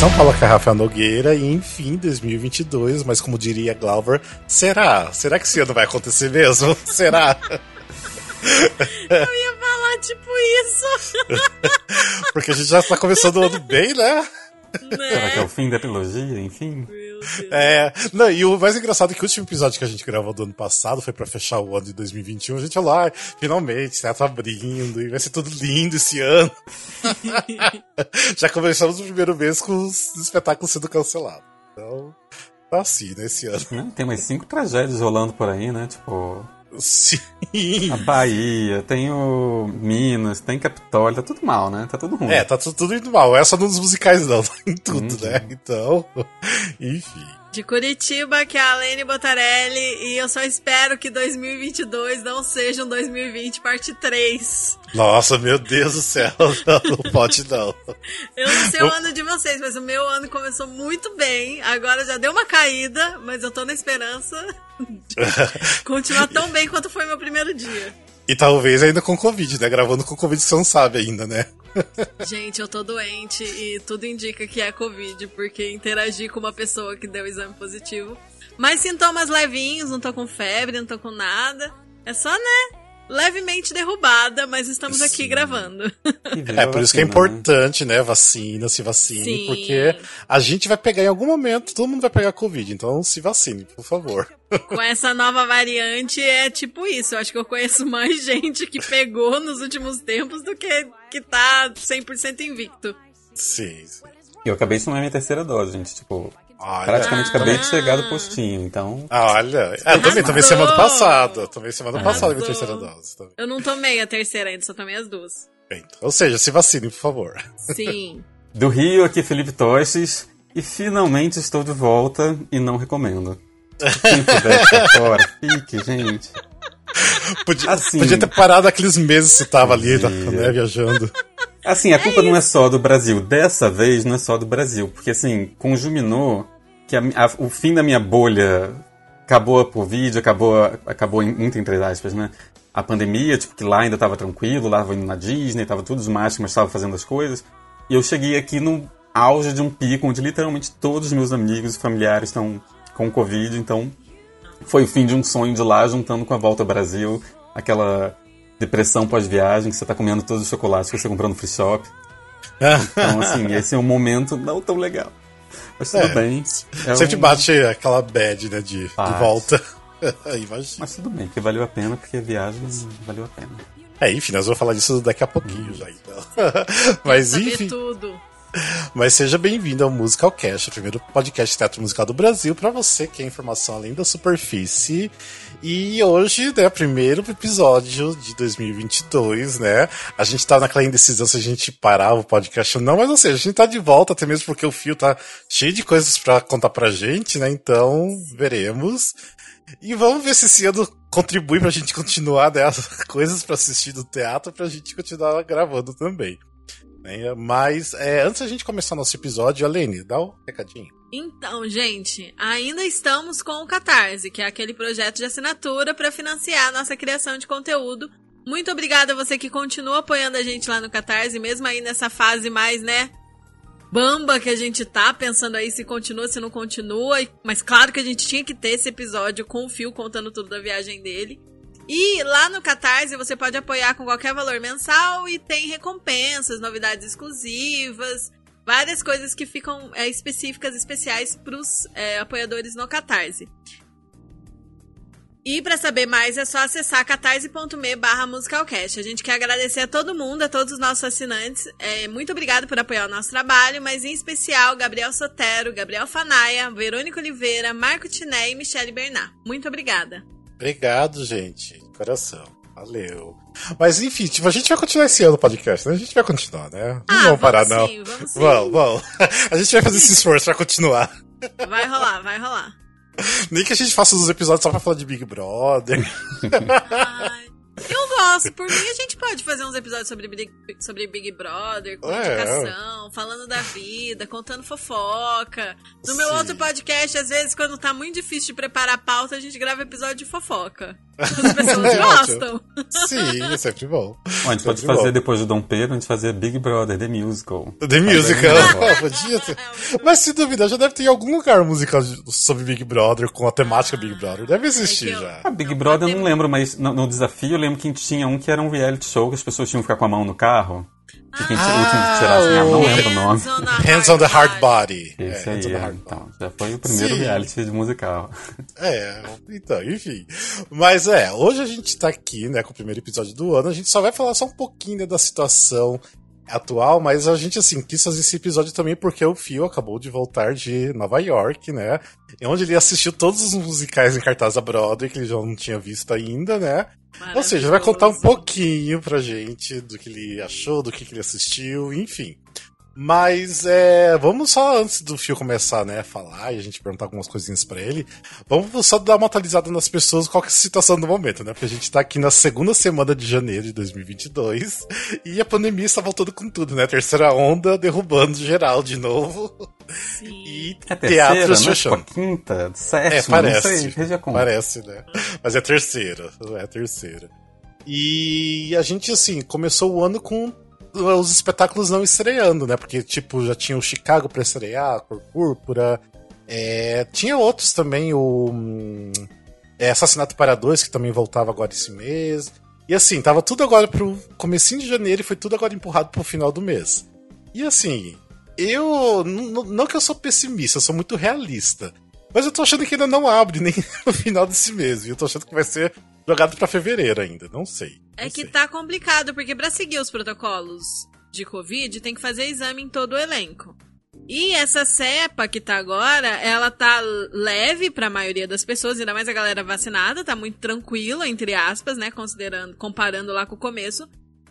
São Paulo com a Rafael Nogueira e enfim, 2022, mas como diria Glauber, será? Será que esse ano vai acontecer mesmo? será? Eu ia falar tipo isso. Porque a gente já está começando o ano bem, né? né? Será que é o fim da trilogia, enfim? É, não, e o mais engraçado é que o último episódio que a gente gravou do ano passado foi para fechar o ano de 2021. A gente falou, ah, finalmente, teatro abrindo, e vai ser tudo lindo esse ano. Já começamos o primeiro mês com os espetáculos sendo cancelados. Então, tá assim, né, esse ano. Tem umas cinco tragédias rolando por aí, né? Tipo. Sim. A Bahia, tem o Minas, tem Capitólio, tá tudo mal, né? Tá tudo ruim. É, tá tudo, tudo indo mal. É só nos musicais, não, tá em tudo, uhum. né? Então, enfim. De Curitiba, que é a Lene Botarelli, e eu só espero que 2022 não seja um 2020 parte 3. Nossa, meu Deus do céu, não, não pode não. Eu não sei o ano de vocês, mas o meu ano começou muito bem, agora já deu uma caída, mas eu tô na esperança de continuar tão bem quanto foi meu primeiro dia. E talvez ainda com Covid, né? Gravando com Covid você não sabe ainda, né? Gente, eu tô doente e tudo indica que é Covid, porque interagi com uma pessoa que deu exame positivo. Mas sintomas levinhos, não tô com febre, não tô com nada. É só, né? Levemente derrubada, mas estamos Sim. aqui gravando. É por isso que é importante, né? Vacina, se vacine, Sim. porque a gente vai pegar em algum momento, todo mundo vai pegar Covid, então se vacine, por favor. Com essa nova variante é tipo isso. Eu acho que eu conheço mais gente que pegou nos últimos tempos do que que tá 100% invicto. Sim, sim. Eu acabei de tomar minha terceira dose, gente. Tipo, Olha, Praticamente acabei de chegar do postinho, então. Olha, é, também tomei semana passada. Tomei semana passada minha terceira dose. Também. Eu não tomei a terceira ainda, só tomei as duas. Bem, ou seja, se vacine, por favor. Sim. do Rio, aqui Felipe Toches. E finalmente estou de volta e não recomendo. Quem puder ficar fora, fique, gente. Podia, assim, podia ter parado aqueles meses que você tava ali, né, viajando. Assim, a culpa é não é só do Brasil. Dessa vez não é só do Brasil. Porque, assim, conjuminou que a, a, o fim da minha bolha acabou por vídeo, acabou, acabou muito entre aspas, né? A pandemia, tipo, que lá ainda tava tranquilo, lá tava indo na Disney, tava tudo mágico, mas tava fazendo as coisas. E eu cheguei aqui no auge de um pico onde literalmente todos os meus amigos e familiares estão com Covid, então foi o fim de um sonho de lá, juntando com a volta ao Brasil, aquela depressão pós-viagem, que você tá comendo todos os chocolates que você comprou no free shop. Então, assim, esse é um momento não tão legal. Mas tudo é, bem. É sempre um... bate aquela bad, né, de, de volta. Mas tudo bem, que valeu a pena, porque a viagem valeu a pena. É, enfim, nós vamos falar disso daqui a pouquinho já, então. Mas enfim. tudo. Mas seja bem-vindo ao Musical Cast, o primeiro podcast de teatro musical do Brasil, para você que é informação além da superfície. E hoje, né, primeiro episódio de 2022, né? A gente tá naquela indecisão se a gente parava o podcast ou não, mas ou seja, a gente tá de volta, até mesmo porque o fio tá cheio de coisas para contar pra gente, né? Então, veremos. E vamos ver se esse ano contribui pra gente continuar, né? Coisas para assistir do teatro pra gente continuar gravando também. Né? Mas é, antes da gente começar nosso episódio, Alene, dá um recadinho. Então, gente, ainda estamos com o Catarse, que é aquele projeto de assinatura para financiar a nossa criação de conteúdo. Muito obrigada a você que continua apoiando a gente lá no Catarse, mesmo aí nessa fase mais, né, bamba que a gente tá, pensando aí se continua, se não continua. Mas claro que a gente tinha que ter esse episódio com o Fio contando tudo da viagem dele. E lá no Catarse você pode apoiar com qualquer valor mensal e tem recompensas, novidades exclusivas, várias coisas que ficam é, específicas, especiais para os é, apoiadores no Catarse. E para saber mais é só acessar catarse.me barra musicalcast. A gente quer agradecer a todo mundo, a todos os nossos assinantes. É, muito obrigado por apoiar o nosso trabalho, mas em especial Gabriel Sotero, Gabriel Fanaia, Verônica Oliveira, Marco Tiné e Michele Bernard. Muito obrigada. Obrigado, gente. De coração. Valeu. Mas enfim, tipo, a gente vai continuar esse ano o podcast, né? A gente vai continuar, né? Não ah, vamos parar, não. Sim, vamos sim. Vamos, vamos. A gente vai fazer esse esforço pra continuar. Vai rolar, vai rolar. Nem que a gente faça os episódios só pra falar de Big Brother. Ai. Eu gosto. Por mim, a gente pode fazer uns episódios sobre Big, sobre Big Brother, com é, indicação, é. falando da vida, contando fofoca. No meu Sim. outro podcast, às vezes, quando tá muito difícil de preparar a pauta, a gente grava episódio de fofoca. As pessoas É gostam. Sim, é sempre bom. Bom, a gente pode Sempre fazer bom. depois do Dom Pedro, a gente fazer Big Brother, The Musical. The Musical. Podia ter. Mas se duvidar, já deve ter em algum lugar um musical sobre Big Brother, com a temática Big Brother. Deve existir É eu- já. Ah, Big Não Brother eu pode não lembro, mas no, no desafio eu lembro que tinha um que era um reality show que as pessoas tinham que ficar com a mão no carro. Quem Ah, o último que não lembro o nome. Hands on the Hard Body. Esse é, Hands aí, on the é, Hard Body. então, já foi o primeiro Sim. reality de musical. É, então, enfim. Mas é, hoje a gente tá aqui, né, com o primeiro episódio do ano. A gente só vai falar só um pouquinho né, da situação atual, mas a gente, assim, quis fazer esse episódio também porque o Phil acabou de voltar de Nova York, né? Onde ele assistiu todos os musicais em cartaz da Broadway, que ele já não tinha visto ainda, né? Ou seja, vai contar um pouquinho pra gente do que ele achou, do que ele assistiu, enfim. Mas é, vamos só antes do Fio começar, né, a falar e a gente perguntar algumas coisinhas pra ele. Vamos só dar uma atualizada nas pessoas qual que é a situação do momento, né? Porque a gente tá aqui na segunda semana de janeiro de 2022 e a pandemia está voltando com tudo, né? Terceira onda derrubando geral de novo Sim. e É a terceira, teatros né? fechando. Tipo, quinta, É, sétima, não sei, parece. veja como. Parece, né? Mas é terceira. É terceira. E a gente, assim, começou o ano com os espetáculos não estreando, né? Porque, tipo, já tinha o Chicago pra estrear, a Cor Púrpura. É, tinha outros também, o hum, é, Assassinato para Dois, que também voltava agora esse mês. E assim, tava tudo agora pro comecinho de janeiro e foi tudo agora empurrado pro final do mês. E assim, eu. Não que eu sou pessimista, eu sou muito realista. Mas eu tô achando que ainda não abre nem no final desse mês. E eu tô achando que vai ser jogado pra fevereiro ainda. Não sei. É não que sei. tá complicado, porque pra seguir os protocolos de Covid, tem que fazer exame em todo o elenco. E essa cepa que tá agora, ela tá leve pra maioria das pessoas, ainda mais a galera vacinada, tá muito tranquila, entre aspas, né, considerando, comparando lá com o começo.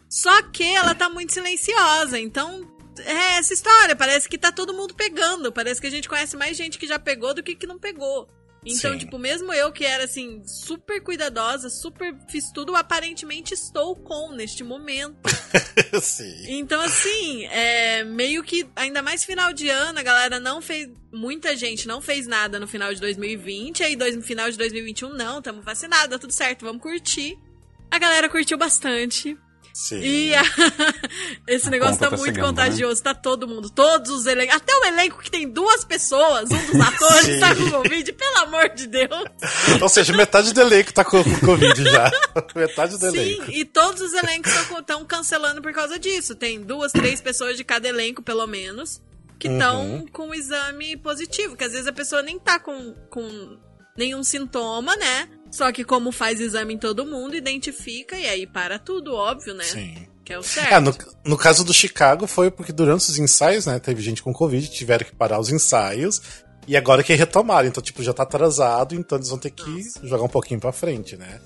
Só que ela tá muito silenciosa, então é essa história, parece que tá todo mundo pegando, parece que a gente conhece mais gente que já pegou do que que não pegou. Então, Sim. tipo, mesmo eu que era assim, super cuidadosa, super fiz tudo, aparentemente estou com neste momento. Sim. Então, assim, é meio que, ainda mais final de ano, a galera não fez. Muita gente não fez nada no final de 2020, aí dois, no final de 2021, não, tamo vacinado, tá tudo certo, vamos curtir. A galera curtiu bastante. Sim. E a- esse negócio tá, tá muito chegando, contagioso, tá todo mundo, todos os elencos, até o elenco que tem duas pessoas, um dos atores Sim. tá com Covid, pelo amor de Deus. Ou seja, metade do elenco tá com, Covid já. metade do Sim, elenco. e todos os elencos estão cancelando por causa disso. Tem duas, três pessoas de cada elenco, pelo menos, que estão Uhum. com o exame positivo. Que às vezes a pessoa nem tá com, com nenhum sintoma, né? Só que como faz exame em todo mundo, identifica e aí para tudo, óbvio, né? Sim. Que é o certo. É, no, no caso do Chicago foi porque durante os ensaios, né, teve gente com Covid, tiveram que parar os ensaios, e agora que retomaram, então, tipo, já tá atrasado, então eles vão ter que Nossa. jogar um pouquinho pra frente, né.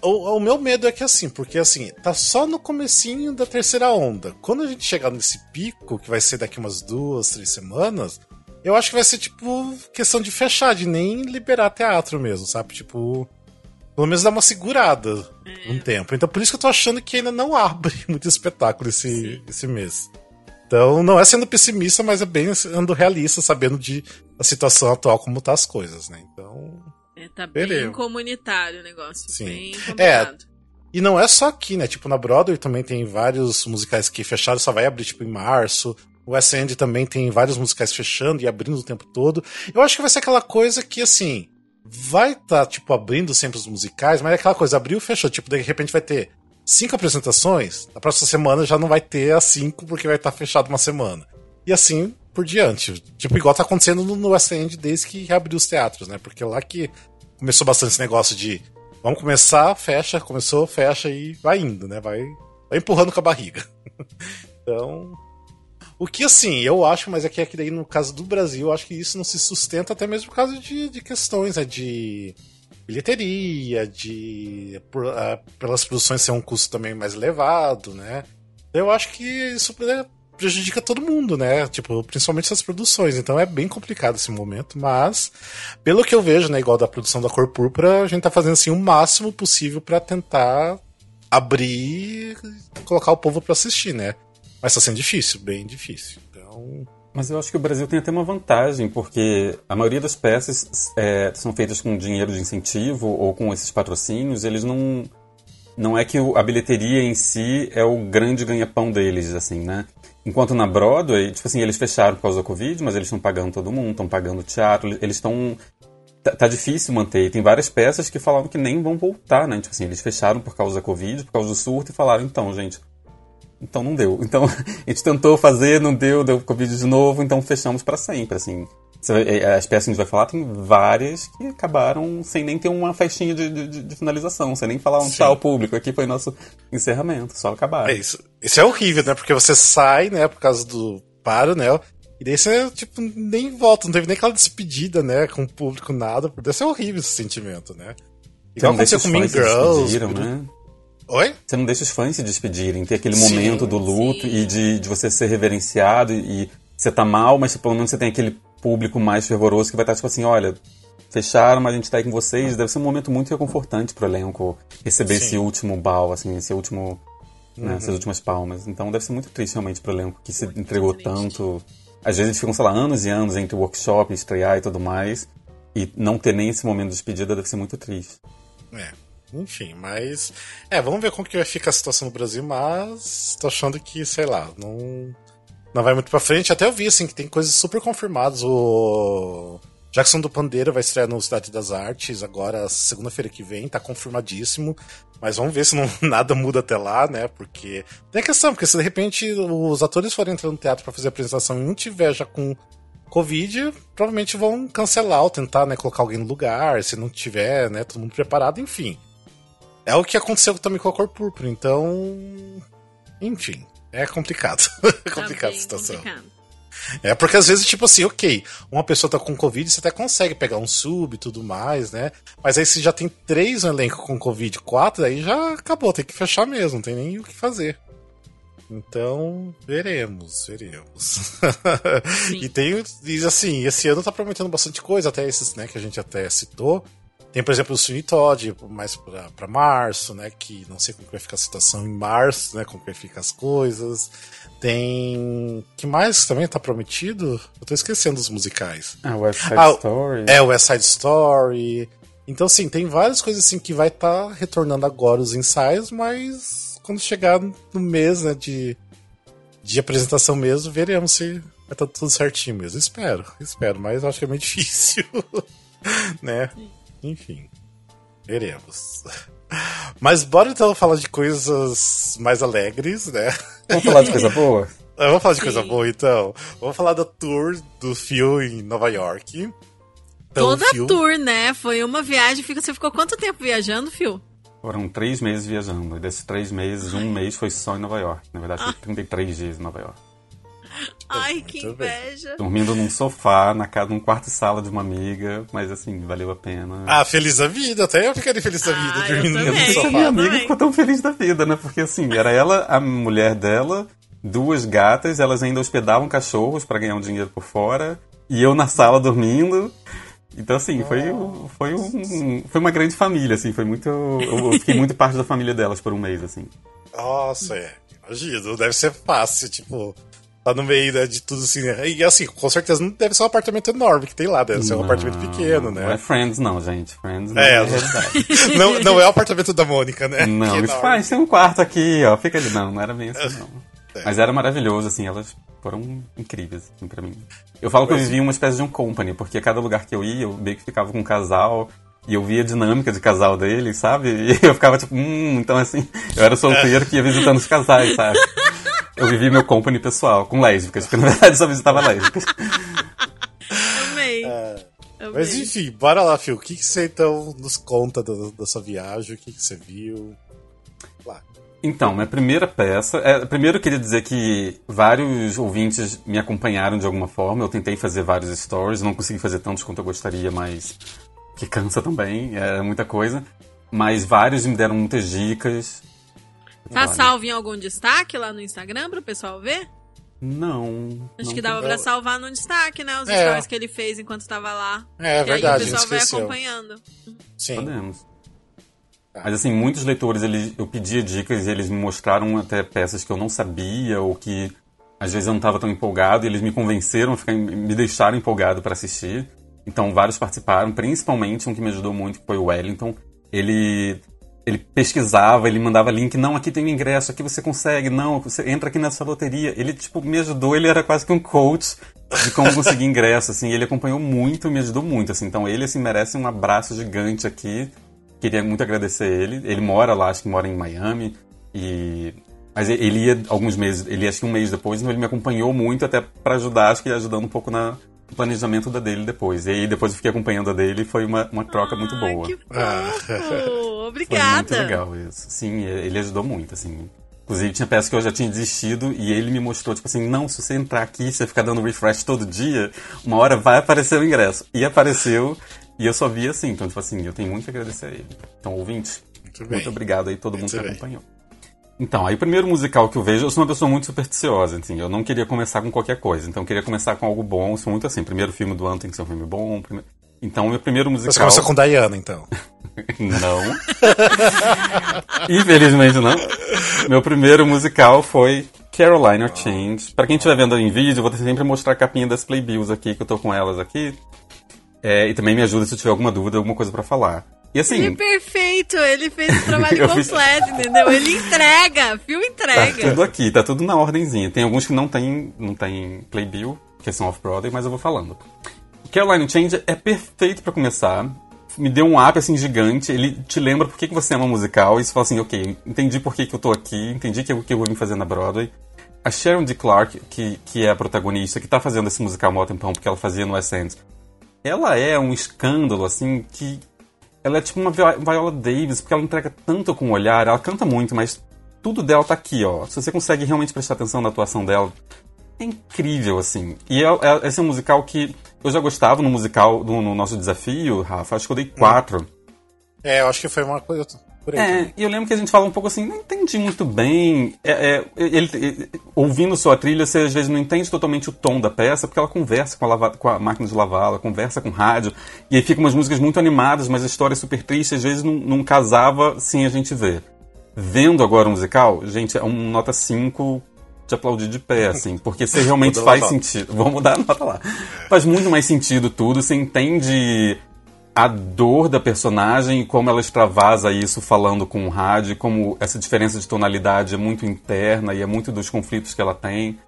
O, o meu medo é que assim, porque assim, tá só no comecinho da terceira onda. Quando a gente chegar nesse pico, que vai ser daqui umas duas, três semanas, eu acho que vai ser, tipo, questão de fechar, de nem liberar teatro mesmo, sabe? Tipo, pelo menos dar uma segurada É. um tempo. Então por isso que eu tô achando que ainda não abre muito espetáculo esse, esse mês. Então não é sendo pessimista, mas é bem sendo realista, sabendo de a situação atual como tá as coisas, né? Então. É, tá bem Veremos. comunitário o negócio. Sim. Bem É. E não é só aqui, né? Tipo, na Broadway também tem vários musicais que fecharam, só vai abrir, tipo, em março. O West End também tem vários musicais fechando e abrindo o tempo todo. Eu acho que vai ser aquela coisa que, assim, vai estar, tipo, abrindo sempre os musicais, mas é aquela coisa, abriu e fechou. Tipo, de repente vai ter cinco apresentações, na próxima semana já não vai ter as cinco, porque vai estar fechado uma semana. E assim por diante. Tipo, igual tá acontecendo no West End desde que reabriu os teatros, né? Porque lá que começou bastante esse negócio de vamos começar, fecha, começou, fecha e vai indo, né? Vai, vai empurrando com a barriga. então. O que assim, eu acho, mas é que aqui daí no caso do Brasil, eu acho que isso não se sustenta até mesmo por causa de, de questões, né? De bilheteria, de. Por, ah, pelas produções ser um custo também mais elevado, né? Eu acho que isso prejudica todo mundo, né? Tipo, principalmente essas produções. Então é bem complicado esse momento, mas pelo que eu vejo, né, igual da produção da Cor Púrpura, a gente tá fazendo assim o máximo possível pra tentar abrir colocar o povo pra assistir, né? Mas tá sendo difícil, bem difícil. Então, Mas eu acho que o Brasil tem até uma vantagem, porque a maioria das peças é, são feitas com dinheiro de incentivo ou com esses patrocínios, eles não. Não é que a bilheteria em si é o grande ganha-pão deles, assim, né? Enquanto na Broadway, tipo assim, eles fecharam por causa da Covid, mas eles estão pagando todo mundo, estão pagando teatro, eles estão. Tá, tá, difícil manter. E tem várias peças que falaram que nem vão voltar, né? Tipo assim, eles fecharam por causa da Covid, por causa do surto, e falaram, então, gente, então não deu. Então a gente tentou fazer, não deu, deu Covid de novo, então fechamos para sempre, assim. É, as peças que a gente vai falar, tem várias que acabaram sem nem ter uma festinha de, de, de finalização, sem nem falar um Sim. tchau público. Aqui foi nosso encerramento, só acabar. É isso. Isso é horrível, né? Porque você sai, né, por causa do paro, né? E daí você, tipo, nem volta, não teve nem aquela despedida, né, com o público, nada. Deve ser horrível esse sentimento, né? Igual aconteceu com Mean Girls. Né? Oi? Você não deixa os fãs se despedirem, ter aquele sim, momento do luto sim. e de, de você ser reverenciado e, você tá mal, mas pelo menos você tem aquele público mais fervoroso que vai estar tipo assim, olha, fecharam, mas a gente tá aí com vocês. Deve ser um momento muito reconfortante pro elenco receber sim. esse último bal, assim, esse último, né, uhum. essas últimas palmas. Então deve ser muito triste realmente pro elenco que se muito entregou triste. tanto. Às vezes eles ficam, sei lá, anos e anos entre workshop, estrear e tudo mais. E não ter nem esse momento de despedida deve ser muito triste. É. Enfim, mas. É, vamos ver como que vai ficar a situação no Brasil, mas tô achando que, sei lá, não. Não vai muito pra frente. Até eu vi, assim, que tem coisas super confirmadas. O. Jackson do Pandeiro vai estrear no Cidade das Artes agora, segunda-feira que vem, tá confirmadíssimo. Mas vamos ver se não, nada muda até lá, né? Porque tem a questão, porque se de repente os atores forem entrar no teatro para fazer a apresentação e não tiver já com Covid, provavelmente vão cancelar ou tentar, né, colocar alguém no lugar, se não tiver, né, todo mundo preparado, enfim. É o que aconteceu também com a cor púrpura, então. Enfim, é complicado. é complicado tá a situação. Complicado. É, porque às vezes, tipo assim, ok, uma pessoa tá com Covid, você até consegue pegar um sub e tudo mais, né? Mas aí se já tem três no elenco com Covid, quatro, aí já acabou, tem que fechar mesmo, não tem nem o que fazer. Então, veremos, veremos. e tem, diz assim, esse ano tá prometendo bastante coisa, até esses, né, que a gente até citou. Tem, por exemplo, o Sweeney Todd, mais para março, né? Que não sei como vai ficar a situação em março, né? Como vai ficar as coisas. Tem. que mais também tá prometido? Eu tô esquecendo os musicais. Ah, West Side ah, Story. É, West Side Story. Então, assim, tem várias coisas assim que vai estar tá retornando agora os ensaios, mas quando chegar no mês, né, de, de apresentação mesmo, veremos se vai estar tá tudo certinho mesmo. Espero, espero, mas acho que é meio difícil, né? Enfim, veremos. Mas bora então falar de coisas mais alegres, né? Vamos falar de coisa boa? Vamos falar de Sim. coisa boa então. Vamos falar da tour do Phil em Nova York. Então, Toda Phil... tour, né? Foi uma viagem. Você ficou quanto tempo viajando, Phil? Foram três meses viajando. E desses três meses, um mês foi só em Nova York. Na verdade, foi 33 ah. dias em Nova York. Ai, que inveja. Dormindo num sofá, na casa, num quarto e sala de uma amiga, mas assim, valeu a pena. Ah, feliz da vida, até eu ficaria feliz da vida, ah, dormindo eu também, no sofá. minha amiga ficou tão feliz da vida, né? Porque assim, era ela, a mulher dela, duas gatas, elas ainda hospedavam cachorros para ganhar um dinheiro por fora, e eu na sala dormindo. Então, assim, foi, foi, um, foi uma grande família, assim, foi muito. Eu fiquei muito parte da família delas por um mês, assim. Nossa, é. Imagina, deve ser fácil, tipo, Tá no meio né, de tudo assim. Né? E assim, com certeza não deve ser um apartamento enorme que tem lá, deve ser um apartamento pequeno, né? Não é Friends, não, gente. Friends não é, é não, não é o apartamento da Mônica, né? Não, eles faz, tem um quarto aqui, ó. Fica ali. Não, não era bem assim, não. É. Mas era maravilhoso, assim, elas foram incríveis, assim, pra mim. Eu falo que eu vivia uma espécie de um company, porque cada lugar que eu ia, eu meio que ficava com um casal, e eu via a dinâmica de casal deles, sabe? E eu ficava tipo, hum, então assim, eu era solteiro que ia visitando os casais, sabe? Eu vivi meu company pessoal com lésbicas, porque na verdade só visitava lésbicas. Amei. É, mas enfim, bora lá, Phil. O que, que você então nos conta da, da sua viagem? O que, que você viu? Lá. Então, minha primeira peça. É, primeiro eu queria dizer que vários ouvintes me acompanharam de alguma forma. Eu tentei fazer vários stories, não consegui fazer tantos quanto eu gostaria, mas que cansa também, é muita coisa. Mas vários me deram muitas dicas. Tá salvo em algum destaque lá no Instagram pro pessoal ver? Não. Acho não que dava pra salvar no destaque, né? Os é. stories que ele fez enquanto estava lá. É, é verdade. Aí o pessoal vai acompanhando. Sim. Podemos. Mas assim, muitos leitores, eles, eu pedia dicas e eles me mostraram até peças que eu não sabia ou que às vezes eu não estava tão empolgado e eles me convenceram, me deixaram empolgado para assistir. Então vários participaram, principalmente um que me ajudou muito, que foi o Wellington. Ele ele pesquisava, ele mandava link, não, aqui tem um ingresso, aqui você consegue, não, você entra aqui nessa loteria. Ele, tipo, me ajudou, ele era quase que um coach de como conseguir ingresso, assim, ele acompanhou muito, me ajudou muito, assim, então ele, assim, merece um abraço gigante aqui, queria muito agradecer ele, ele mora lá, acho que mora em Miami, e... Mas ele ia alguns meses, ele ia acho que um mês depois, então ele me acompanhou muito até para ajudar, acho que ajudando um pouco na, o planejamento da dele depois. E aí depois eu fiquei acompanhando a dele e foi uma, uma troca ah, muito boa. Que fofo. Obrigada. Foi muito legal isso. Sim, ele ajudou muito, assim. Inclusive tinha peças que eu já tinha desistido e ele me mostrou, tipo assim, não, se você entrar aqui, você ficar dando refresh todo dia, uma hora vai aparecer o ingresso. E apareceu, e eu só vi assim, então, tipo assim, eu tenho muito a agradecer a ele. Então, ouvinte, muito, muito obrigado aí todo muito mundo que bem. acompanhou. Então, aí o primeiro musical que eu vejo, eu sou uma pessoa muito supersticiosa, assim, eu não queria começar com qualquer coisa, então eu queria começar com algo bom, sou muito assim, primeiro filme do ano tem que ser um filme bom, primeiro... então meu primeiro musical... Você começou com Diana, então? não. Infelizmente não. Meu primeiro musical foi Carolina. Change. Para quem estiver vendo em vídeo, eu vou sempre mostrar a capinha das playbills aqui, que eu tô com elas aqui. É, e também me ajuda se eu tiver alguma dúvida, alguma coisa para falar. E assim. Ele é perfeito, ele fez o trabalho completo, fiz... entendeu? Ele entrega, filme entrega. Tá tudo aqui, tá tudo na ordemzinha. Tem alguns que não tem, não tem playbill, que são off-Broadway, mas eu vou falando. Caroline Change é perfeito para começar. Me deu um up assim gigante. Ele te lembra por que, que você ama musical. E você fala assim, ok, entendi por que, que eu tô aqui, entendi o que, que eu vou vir fazer na Broadway. A Sharon D. Clark, que, que é a protagonista, que tá fazendo esse musical um tempão, porque ela fazia no West End, ela é um escândalo, assim, que ela é tipo uma Viola Davis, porque ela entrega tanto com o olhar, ela canta muito, mas tudo dela tá aqui, ó. Se você consegue realmente prestar atenção na atuação dela, é incrível, assim. E é, é, esse é um musical que eu já gostava no musical, do, no nosso desafio, Rafa, acho que eu dei quatro. É, eu acho que foi uma coisa por aí. É, e eu lembro que a gente fala um pouco assim, não entendi muito bem. É, é, ele, ele, ouvindo sua trilha, você às vezes não entende totalmente o tom da peça, porque ela conversa com a, lava, com a máquina de lavar, ela conversa com rádio, e aí ficam umas músicas muito animadas, mas a história é super triste, às vezes não, não casava sem a gente ver. Vendo agora o musical, gente, é um nota 5 de aplaudir de pé, assim, porque você realmente faz sentido. Vamos mudar a nota lá. Faz muito mais sentido tudo, você entende a dor da personagem e como ela extravasa isso falando com o rádio, como essa diferença de tonalidade é muito interna e é muito dos conflitos que ela tem.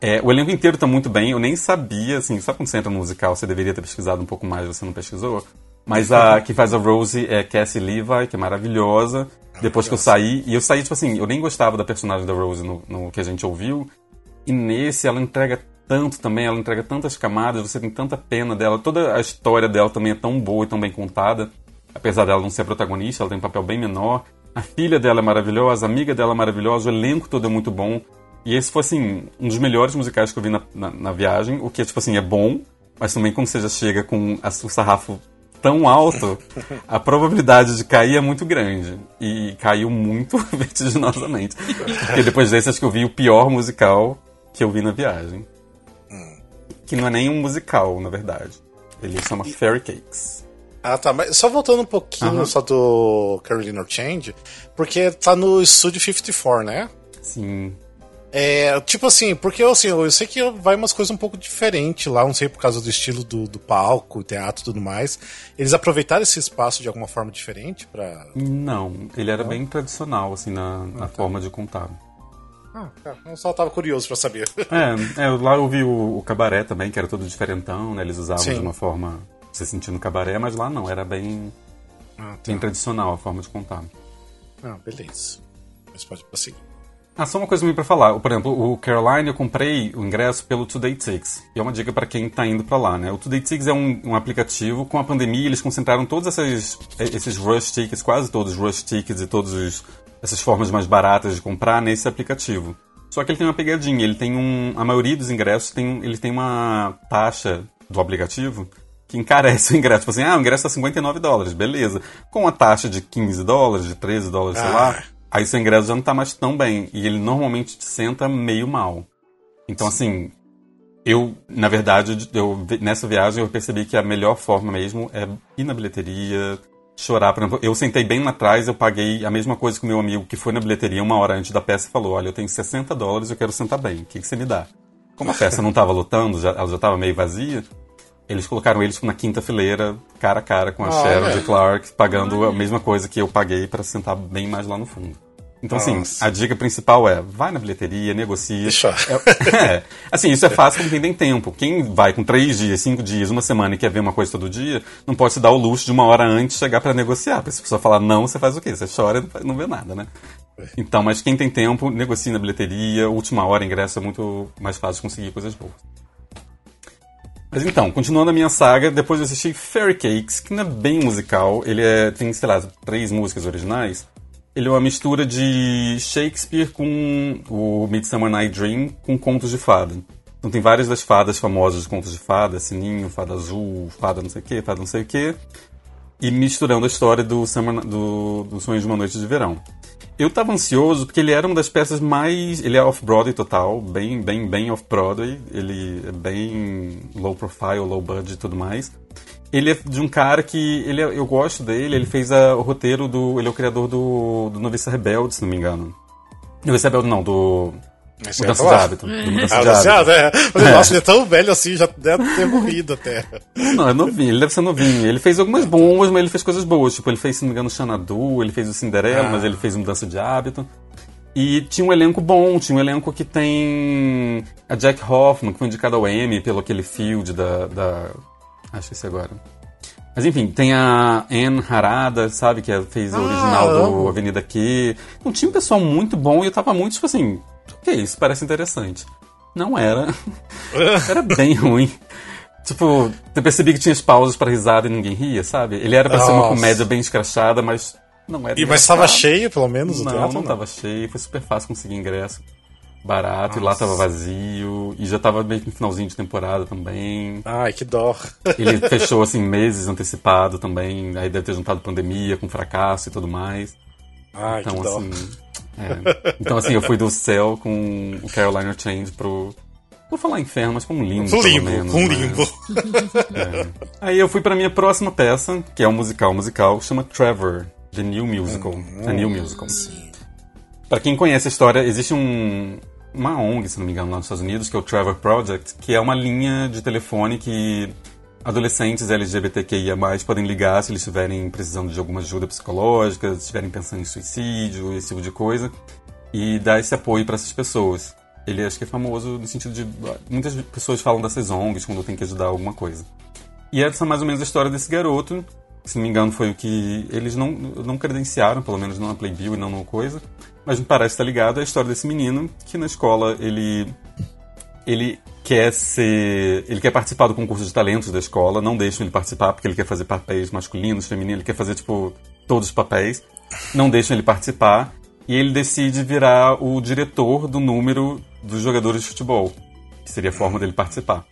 É, o elenco inteiro tá muito bem, eu nem sabia, assim, sabe quando você entra no musical, você deveria ter pesquisado um pouco mais, você não pesquisou? Mas a que faz a Rose é Cassie Levi, que é maravilhosa. Depois que eu saí, e eu saí, tipo assim, eu nem gostava da personagem da Rose no, no que a gente ouviu. E nesse ela entrega tanto também, ela entrega tantas camadas, você tem tanta pena dela, toda a história dela também é tão boa e tão bem contada, apesar dela não ser a protagonista, ela tem um papel bem menor. A filha dela é maravilhosa, a amiga dela é maravilhosa, o elenco todo é muito bom. E esse foi, assim, um dos melhores musicais que eu vi na, na, na viagem, o que, tipo assim, é bom, mas também quando você já chega com a, o sarrafo tão alto, a probabilidade de cair é muito grande. E caiu muito vertiginosamente. Porque depois desse, acho que eu vi o pior musical que eu vi na viagem que não é nem um musical, na verdade. Ele chama Fairy Cakes. Ah, tá. Mas só voltando um pouquinho só do Carolina Change, porque tá no estúdio 54, né? Sim. É, tipo assim, porque assim, eu sei que vai umas coisas um pouco diferentes lá, não sei por causa do estilo do, do palco, teatro e tudo mais. Eles aproveitaram esse espaço de alguma forma diferente para Não, ele era não? bem tradicional, assim, na, na ah, tá. forma de contar. Ah, tá. Eu só tava curioso para saber. É, é, lá eu vi o, o, cabaré também, que era todo diferentão, né? Eles usavam Sim. de uma forma se sentindo cabaré, mas lá não, era bem, ah, tá. bem tradicional a forma de contar. Ah, beleza. Mas pode prosseguir. Ah, só uma coisa também pra falar. Por exemplo, o Caroline eu comprei o ingresso pelo Today Six. E é uma dica para quem tá indo para lá, né? O Today Six é um, um, aplicativo. Com a pandemia, eles concentraram todos esses, esses rush tickets, quase todos os rush tickets e todos os essas formas mais baratas de comprar nesse aplicativo. Só que ele tem uma pegadinha, ele tem um. A maioria dos ingressos tem, ele tem uma taxa do aplicativo que encarece o ingresso. Tipo assim, ah, o ingresso é 59 dólares, beleza. Com a taxa de 15 dólares, de 13 dólares, ah. sei lá, aí seu ingresso já não tá mais tão bem. E ele normalmente te senta meio mal. Então, assim, eu, na verdade, eu, nessa viagem eu percebi que a melhor forma mesmo é ir na bilheteria, chorar. Por exemplo, eu sentei bem lá atrás, eu paguei a mesma coisa que o meu amigo que foi na bilheteria uma hora antes da peça e falou: Olha, eu tenho 60 dólares, eu quero sentar bem, o que, que você me dá? Como a peça não estava lutando, já, ela já estava meio vazia, eles colocaram eles na quinta fileira, cara a cara com a Sharon é. Clark, pagando a mesma coisa que eu paguei para sentar bem mais lá no fundo. Então, assim, Nossa. a dica principal é vai na bilheteria, negocia. Deixa. É, é, assim, isso é fácil com quem tem tempo. Quem vai com três dias, cinco dias, uma semana e quer ver uma coisa todo dia, não pode se dar o luxo de uma hora antes chegar para negociar. Porque se a pessoa falar não, você faz o quê? Você chora e não vê nada, né? Então, mas quem tem tempo, negocia na bilheteria, última hora, ingresso é muito mais fácil de conseguir coisas boas. Mas então, continuando a minha saga, depois eu assisti Fairy Cakes, que não é bem musical, ele é, tem, sei lá, três músicas originais. Ele é uma mistura de Shakespeare com o Midsummer Night Dream com contos de fada. Então tem várias das fadas famosas de contos de fada, Sininho, Fada Azul, Fada não sei o que, Fada não sei o que, e misturando a história do, Summer, do, do Sonho de uma Noite de Verão. Eu tava ansioso porque ele era uma das peças mais. Ele é off-Broadway total, bem, bem, bem off-Broadway. Ele é bem low profile, low budget e tudo mais. Ele é de um cara que. Ele é, eu gosto dele, ele fez a, o roteiro do. Ele é o criador do, do Noviça Rebelde, se não me engano. Noviça Rebelde não, do. Esse mudança de hábito. É. Mudança de ah, hábito. É. Falei, nossa, ele é tão velho assim, já deve ter morrido até. Não, é novinho, ele deve ser novinho. Ele fez algumas bombas, mas ele fez coisas boas. Tipo, ele fez, se não me engano, Xanadu, ele fez o Cinderela, ah. mas ele fez Mudança de Hábito. E tinha um elenco bom, tinha um elenco que tem a Jack Hoffman, que foi indicada ao Emmy pelo aquele field da, da... Acho esse agora. Mas enfim, tem a Anne Harada, sabe, que é, fez o ah, original do Avenida Q. Então tinha um pessoal muito bom e eu tava muito, tipo assim, que isso, parece interessante. Não era. era bem ruim. Tipo, eu percebi que tinha as pausas para risada e ninguém ria, sabe? Ele era pra Nossa. ser uma comédia bem escrachada, mas não era. E, mas estava cheio, pelo menos, o não, teatro? Não, não tava cheio. Foi super fácil conseguir ingresso. Barato, Nossa. e lá tava vazio. E já tava meio que no finalzinho de temporada também. Ai, que dó. Ele fechou, assim, meses antecipado também. Aí deve ter juntado pandemia com fracasso e tudo mais. Ai, então, que dó. assim. É. Então, assim, eu fui do céu com o Carolina Change pro. Vou falar inferno, mas com um limbo. Um limbo, menos, um né? limbo. É. Aí eu fui pra minha próxima peça, que é um musical musical, chama Trevor, The New Musical. Hum, The New Musical. Sim. Pra quem conhece a história, existe um, uma ONG, se não me engano, lá nos Estados Unidos, que é o Trevor Project, que é uma linha de telefone que adolescentes LGBTQIA+, podem ligar se eles estiverem precisando de alguma ajuda psicológica, se estiverem pensando em suicídio, esse tipo de coisa, e dar esse apoio para essas pessoas. Ele acho que é famoso no sentido de... Muitas pessoas falam dessas ONGs quando tem que ajudar alguma coisa. E essa é mais ou menos a história desse garoto, se não me engano foi o que eles não, não credenciaram, pelo menos não na Playbill e não no coisa, mas me parece estar ligado à história desse menino, que na escola ele ele quer ser. Ele quer participar do concurso de talentos da escola, não deixam ele participar porque ele quer fazer papéis masculinos, femininos, ele quer fazer, tipo, todos os papéis. Não deixam ele participar. E ele decide virar o diretor do número dos jogadores de futebol, que seria a forma dele participar.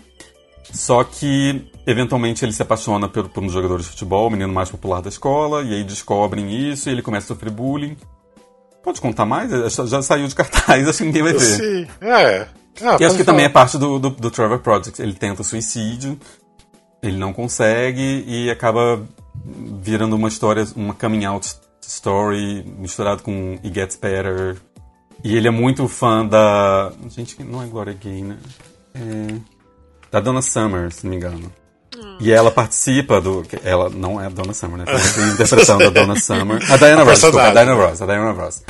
Só que, eventualmente, ele se apaixona por, por um jogador de futebol, o menino mais popular da escola, e aí descobrem isso, e ele começa a sofrer bullying. Pode contar mais? Já saiu de cartaz, acho que ninguém vai ver. Sim, é. Ah, que acho que falar. também é parte do, do, do Trevor Project. Ele tenta o suicídio, ele não consegue e acaba virando uma história, uma coming out story misturado com It Gets Better. E ele é muito fã da. Gente, não é Gloria Gaynor. É... Da Donna Summer, se não me engano. Hum. E ela participa do. Ela não é a Donna Summer, né? Foi a interpretação da Donna Summer. A Diana Ross, desculpa, a Diana Ross, a Diana Ross.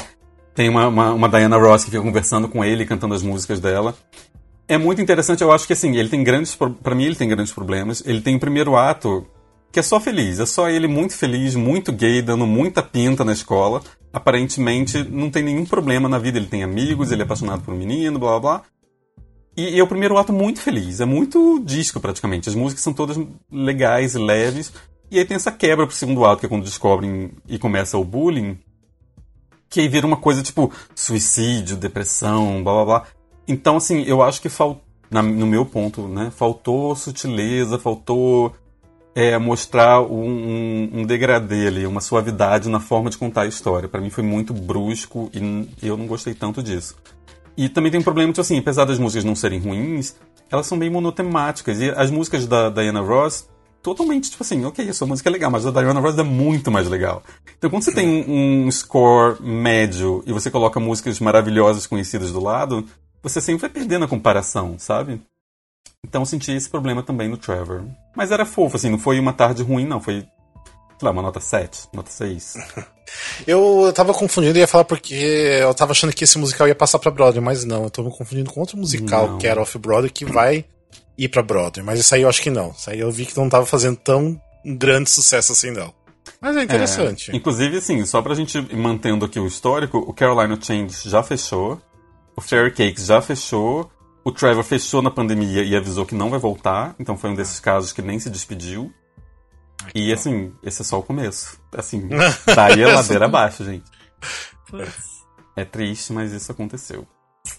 Tem uma, uma, uma Diana Ross que fica conversando com ele, cantando as músicas dela. É muito interessante, eu acho que assim, ele tem grandes. para mim, ele tem grandes problemas. Ele tem o primeiro ato que é só feliz. É só ele muito feliz, muito gay, dando muita pinta na escola. Aparentemente, não tem nenhum problema na vida. Ele tem amigos, ele é apaixonado por um menino, blá blá blá. E, é o primeiro ato muito feliz. É muito disco, praticamente. As músicas são todas legais, leves. E aí tem essa quebra pro segundo ato, que é quando descobrem e começa o bullying que aí vira uma coisa tipo suicídio, depressão, blá blá blá. Então, assim, eu acho que faltou, no meu ponto, né, faltou sutileza, faltou é, mostrar um, um, um, degradê ali, uma suavidade na forma de contar a história. Para mim foi muito brusco e eu não gostei tanto disso. E também tem um problema, tipo assim, apesar das músicas não serem ruins, elas são bem monotemáticas. E as músicas da Diana Ross totalmente, tipo assim, ok, a sua música é legal, mas a Diana Ross é muito mais legal. Então quando você tem um, um score médio e você coloca músicas maravilhosas conhecidas do lado, você sempre vai perdendo a comparação, sabe? Então senti esse problema também no Trevor. Mas era fofo, assim, não foi uma tarde ruim, não. Foi, sei lá, uma nota 7, nota 6. eu, tava confundindo e ia falar porque eu tava achando que esse musical ia passar pra Broadway, mas não, eu tô me confundindo com outro musical não. que era off-Broadway que vai ir pra Broadway. Mas isso aí eu acho que não. Isso aí eu vi que não tava fazendo tão grande sucesso assim, não. Mas é interessante. É, inclusive, assim, só pra gente ir mantendo aqui o histórico, o Carolina Change já fechou, o Fairy Cakes já fechou, o Trevor fechou na pandemia e avisou que não vai voltar, então foi um desses casos que nem se despediu. E assim, esse é só o começo. Assim, daí a ladeira abaixo, gente. É triste, mas isso aconteceu.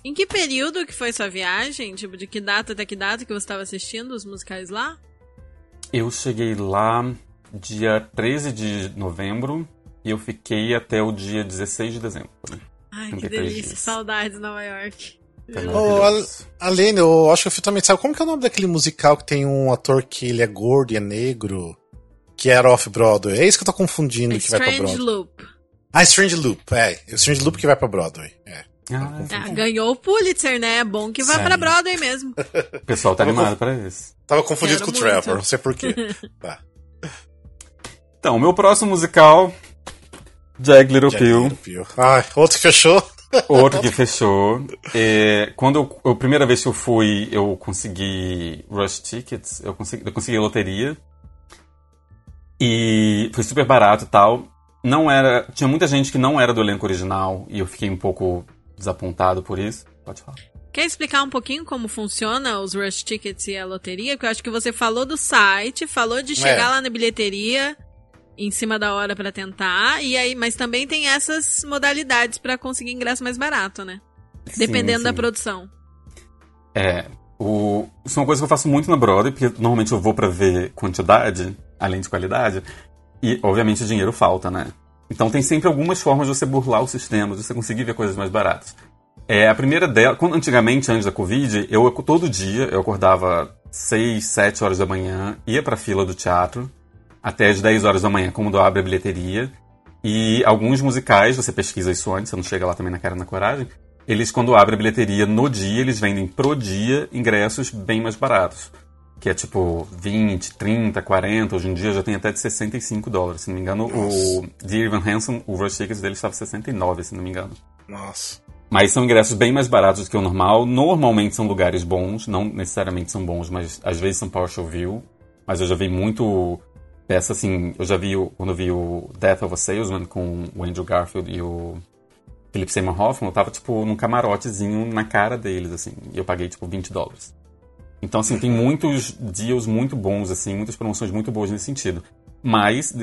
Em que período que foi sua viagem? Tipo, de que data até que data que você estava assistindo os musicais lá? Eu cheguei lá dia 13 de novembro e eu fiquei até o dia 16 de dezembro. Ai, que delícia. Saudades de Nova York. Oh, Alene, eu acho que eu também sabe como que é o nome daquele musical que tem um ator que ele é gordo e é negro, que era off-Broadway? É isso que eu tô confundindo é que vai pra Broadway. Loop. Ah, Strange Loop, é. O Strange Loop que vai pra Broadway, é. Ah, ah, ganhou o Pulitzer, né? É bom que vá pra Broadway mesmo. O pessoal tá animado pra isso. Tava confundido Quero com o Trevor, não sei porquê. tá. Então, o meu próximo musical, Jack Little Pill. Pill. Ai, outro que fechou. Outro que fechou. É, quando eu, a primeira vez que eu fui, eu consegui Rush Tickets, eu consegui, eu consegui loteria. E foi super barato e tal. Não era. Tinha muita gente que não era do elenco original e eu fiquei um pouco desapontado por isso. Pode falar. Quer explicar um pouquinho como funciona os Rush Tickets e a loteria? Porque eu acho que você falou do site, falou de chegar é. lá na bilheteria em cima da hora para tentar, e aí, mas também tem essas modalidades para conseguir ingresso mais barato, né? Dependendo sim, sim. da produção. É, o, isso é uma coisa que eu faço muito na Broadway, porque normalmente eu vou para ver quantidade, além de qualidade, e obviamente dinheiro falta, né? Então tem sempre algumas formas de você burlar o sistema, de você conseguir ver coisas mais baratas. É, a primeira dela, quando, antigamente, antes da Covid, eu todo dia eu acordava 6, 7 horas da manhã, ia pra fila do teatro, até as 10 horas da manhã, quando abre a bilheteria. E alguns musicais, você pesquisa isso antes, você não chega lá também na cara na coragem, eles, quando abre a bilheteria no dia, eles vendem pro dia ingressos bem mais baratos. Que é tipo 20, 30, 40, hoje em dia já tem até de 65 dólares. Se não me engano, Nossa. o Dear Evan Hansen, o Rush Tickets dele estava 69, se não me engano. Nossa. Mas são ingressos bem mais baratos do que o normal. Normalmente são lugares bons, não necessariamente são bons, mas às vezes são partial view. Mas eu já vi muito peça assim. Eu já vi, o, quando eu vi o Death of a Salesman com o Andrew Garfield e o Philip Seymour Hoffman, eu tava, tipo, num camarotezinho na cara deles, assim. E eu paguei, tipo, 20 dólares. Então, assim, tem muitos deals muito bons, assim, muitas promoções muito boas nesse sentido. Mas,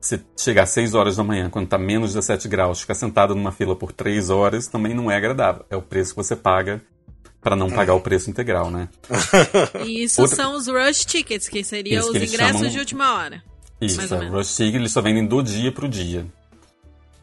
se chegar às 6 horas da manhã, quando tá menos de 17 graus, ficar sentado numa fila por 3 horas, também não é agradável. É o preço que você paga para não pagar o preço integral, né? E isso Outra... são os rush tickets, que seriam os que ingressos chamam... de última hora. Isso, é. rush tickets eles só vendem do dia pro dia.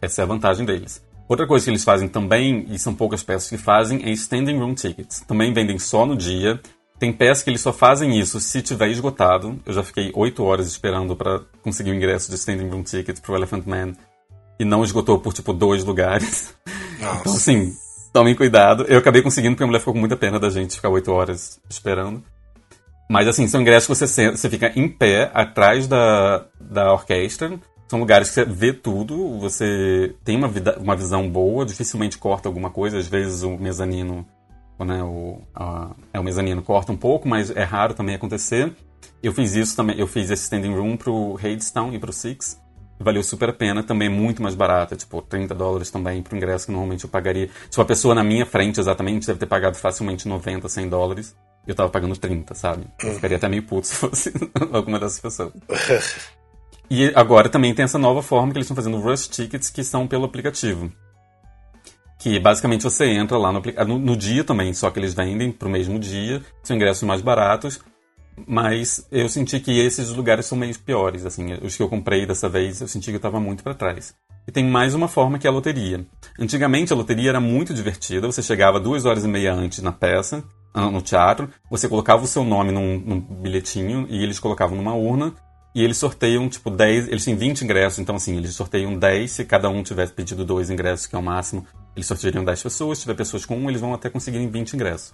Essa é a vantagem deles. Outra coisa que eles fazem também, e são poucas peças que fazem, é standing room tickets. Também vendem só no dia. Tem peças que eles só fazem isso se tiver esgotado. Eu já fiquei 8 horas esperando para conseguir o ingresso de standing room tickets pro Elephant Man. E não esgotou por, tipo, dois lugares. Nossa. Então, assim, tomem cuidado. Eu acabei conseguindo porque a mulher ficou com muita pena da gente ficar oito horas esperando. Mas assim, são ingressos que você, senta, você fica em pé atrás da, da orquestra. São lugares que você vê tudo, você tem uma, vida, uma visão boa, dificilmente corta alguma coisa. Às vezes o mezanino, né, o, a, é, o mezanino corta um pouco, mas é raro também acontecer. Eu fiz isso também, eu fiz esse standing room pro Hadestown e pro Six valeu super a pena, também muito mais barata, tipo 30 dólares também pro ingresso que normalmente eu pagaria. Se uma pessoa na minha frente exatamente deve ter pagado facilmente 90, 100 dólares, eu tava pagando 30, sabe? Eu ficaria até meio puto se fosse alguma dessas pessoas. E agora também tem essa nova forma que eles estão fazendo rush tickets que são pelo aplicativo. Que basicamente você entra lá no, no, no dia também, só que eles vendem pro mesmo dia, são ingressos mais baratos, mas eu senti que esses lugares são meio piores, assim, os que eu comprei dessa vez, eu senti que eu estava muito para trás. E tem mais uma forma que é a loteria. Antigamente a loteria era muito divertida, você chegava duas horas e meia antes na peça, no teatro, você colocava o seu nome num, num bilhetinho e eles colocavam numa urna e eles sorteiam, tipo, 10. Eles têm 20 ingressos, então, assim, eles sorteiam 10. Se cada um tivesse pedido dois ingressos, que é o máximo, eles sorteariam 10 pessoas. Se tiver pessoas com um, eles vão até conseguirem 20 ingressos.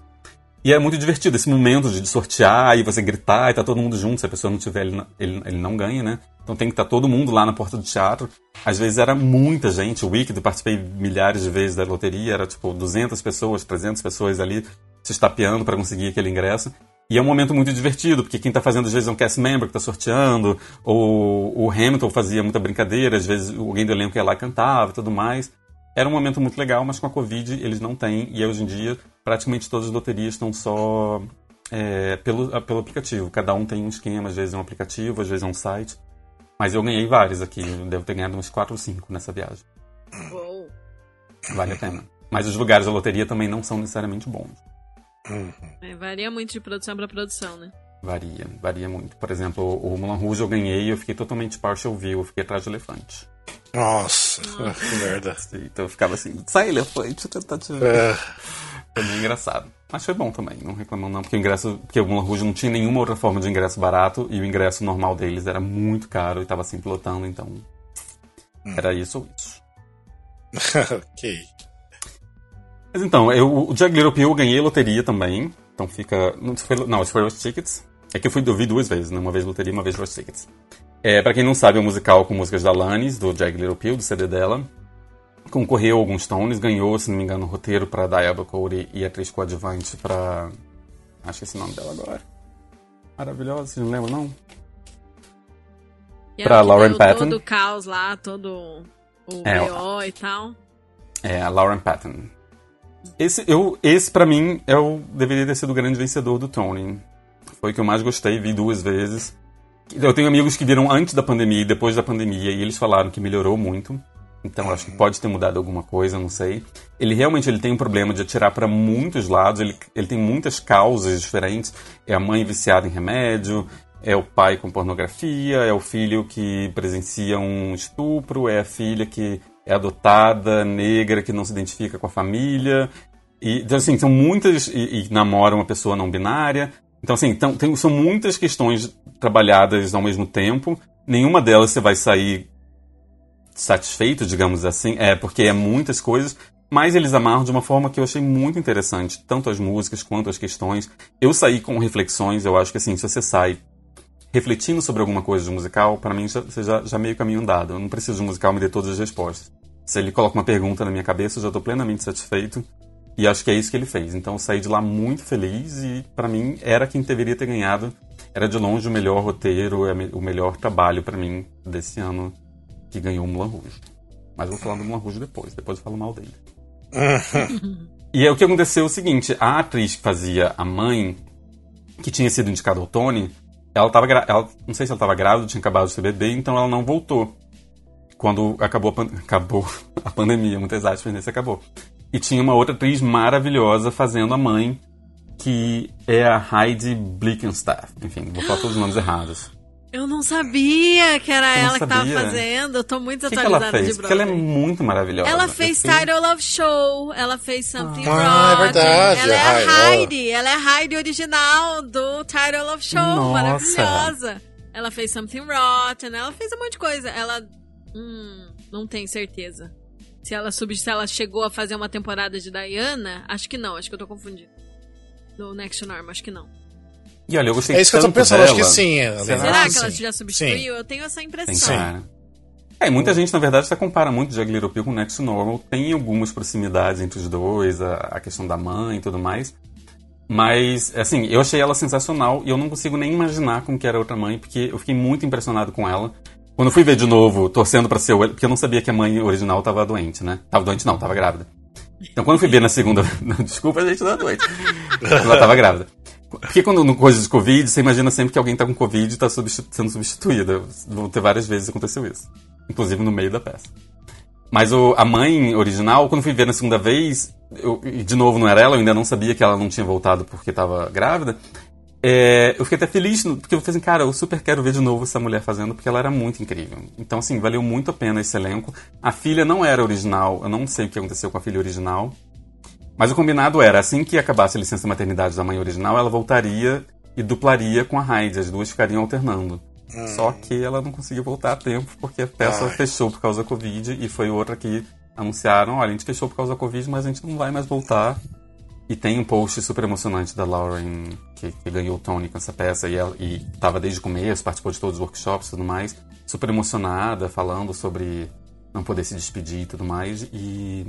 E é muito divertido esse momento de sortear e você gritar e tá todo mundo junto. Se a pessoa não tiver, ele, ele, ele não ganha, né? Então tem que estar tá todo mundo lá na porta do teatro. Às vezes era muita gente. O Wicked, eu participei milhares de vezes da loteria. Era tipo 200 pessoas, 300 pessoas ali se estapeando para conseguir aquele ingresso. E é um momento muito divertido, porque quem está fazendo às vezes é um cast member que está sorteando, ou o Hamilton fazia muita brincadeira, às vezes alguém do elenco ia lá e cantava e tudo mais. Era um momento muito legal, mas com a Covid eles não têm, e hoje em dia praticamente todas as loterias estão só é, pelo, pelo aplicativo. Cada um tem um esquema, às vezes é um aplicativo, às vezes é um site. Mas eu ganhei vários aqui, devo ter ganhado uns 4 ou 5 nessa viagem. Uou. Vale a pena. Mas os lugares da loteria também não são necessariamente bons. É, varia muito de produção para produção, né? Varia, varia muito. Por exemplo, o Mulan Rouge eu ganhei e eu fiquei totalmente partial view, eu fiquei atrás do elefante. Nossa, que merda. Então eu ficava assim, sai elefante, tentar te ver. É. Foi bem engraçado. Mas foi bom também, não reclamando não, porque o ingresso, porque o Mulan Rouge não tinha nenhuma outra forma de ingresso barato e o ingresso normal deles era muito caro e tava sempre lotando, então hum. era isso ou isso. ok. Mas então, eu, o Jack Little Pill eu ganhei loteria também. Então fica. Não, foi, não isso foi Rush Tickets. É que eu fui eu vi duas vezes, né? Uma vez loteria, uma vez Rush Tickets. É, pra quem não sabe, é um musical com músicas da Lannis, do Jack Little Pill, do CD dela. Concorreu alguns Tones, ganhou, se não me engano, o roteiro pra Diablo Cody e atriz coadjuvante pra. Acho que é esse nome dela agora. Maravilhosa, vocês não lembram, não? E pra Lauren Patton. todo o caos lá, todo o é, BO e tal. É, a Lauren Patton. Esse, eu, esse para mim, é o, deveria ter sido o grande vencedor do Tony. Foi o que eu mais gostei, vi duas vezes. Eu tenho amigos que viram antes da pandemia e depois da pandemia, e eles falaram que melhorou muito. Então acho que pode ter mudado alguma coisa, não sei. Ele realmente ele tem um problema de atirar para muitos lados, ele, ele tem muitas causas diferentes. É a mãe viciada em remédio, é o pai com pornografia, é o filho que presencia um estupro, é a filha que é adotada, negra, que não se identifica com a família. E, então, assim, são muitas. E, e namora uma pessoa não binária. Então, assim, então, tem, são muitas questões trabalhadas ao mesmo tempo. Nenhuma delas você vai sair satisfeito, digamos assim. É, porque é muitas coisas. Mas eles amarram de uma forma que eu achei muito interessante. Tanto as músicas quanto as questões. Eu saí com reflexões. Eu acho que, assim, se você sai refletindo sobre alguma coisa de musical, para mim já, já, já meio caminho andado. Eu não preciso de um musical me dê todas as respostas. Se ele coloca uma pergunta na minha cabeça, eu já estou plenamente satisfeito. E acho que é isso que ele fez. Então eu saí de lá muito feliz e para mim era quem deveria ter ganhado. Era de longe o melhor roteiro, é o melhor trabalho para mim desse ano que ganhou o Mulan Rouge. Mas vou falar do Mulan Rouge depois, depois eu falo mal dele. e é o que aconteceu é o seguinte, a atriz que fazia a mãe, que tinha sido indicada ao Tony, ela tava ela, não sei se ela estava grávida, tinha acabado de ser bebê, então ela não voltou. Quando acabou a, acabou a pandemia, muitas aspas nesse acabou. E tinha uma outra atriz maravilhosa fazendo a mãe, que é a Heidi Blickenstaff. Enfim, vou falar todos os nomes errados. Eu não sabia que era ela que estava fazendo. Eu tô muito que atualizada que ela fez? de Porque ela é muito maravilhosa. Ela fez Title of Show, ela fez Something ah, Rotten. é verdade. Ela é a Heidi, ela é a Heidi original do Title of Show, Nossa. maravilhosa. Ela fez Something Rotten, ela fez um monte de coisa. Ela. Hum, não tenho certeza. Se ela, sub, se ela chegou a fazer uma temporada de Diana, acho que não, acho que eu tô confundindo. Do Next Norm, acho que não. E olha, eu gostei É isso que eu tô pensando, dela. acho que sim. Será que ela já substituiu? Sim. Eu tenho essa impressão. Sim. É, muita gente, na verdade, até compara muito Jack Little Pill com Next Normal. Tem algumas proximidades entre os dois, a, a, questão da mãe e tudo mais. Mas, assim, eu achei ela sensacional e eu não consigo nem imaginar como que era a outra mãe, porque eu fiquei muito impressionado com ela. Quando fui ver de novo, torcendo para ser o... Porque eu não sabia que a mãe original tava doente, né? Tava doente não, tava grávida. Então quando fui ver na segunda... Desculpa, a gente não é doente. ela tava grávida. Porque quando no coisa de Covid, você imagina sempre que alguém tá com Covid e tá substitu sendo substituída. Vão ter várias vezes aconteceu isso. Inclusive no meio da peça. Mas o, a mãe original, quando fui ver na segunda vez, eu, de novo não era ela, eu ainda não sabia que ela não tinha voltado porque estava grávida. É, eu fiquei até feliz, porque eu falei assim, cara, eu super quero ver de novo essa mulher fazendo, porque ela era muito incrível. Então, assim, valeu muito a pena esse elenco. A filha não era original, eu não sei o que aconteceu com a filha original. Mas o combinado era, assim que acabasse a licença maternidade da mãe original, ela voltaria e duplaria com a Heidi, as duas ficariam alternando. Hum. Só que ela não conseguiu voltar a tempo porque a peça Ai. fechou por causa da Covid e foi outra que anunciaram, olha, a gente fechou por causa da Covid, mas a gente não vai mais voltar. E tem um post super emocionante da Lauren, que, que ganhou o Tony com essa peça, e, ela, e tava desde o começo, participou de todos os workshops e tudo mais, super emocionada, falando sobre não poder se despedir e tudo mais, e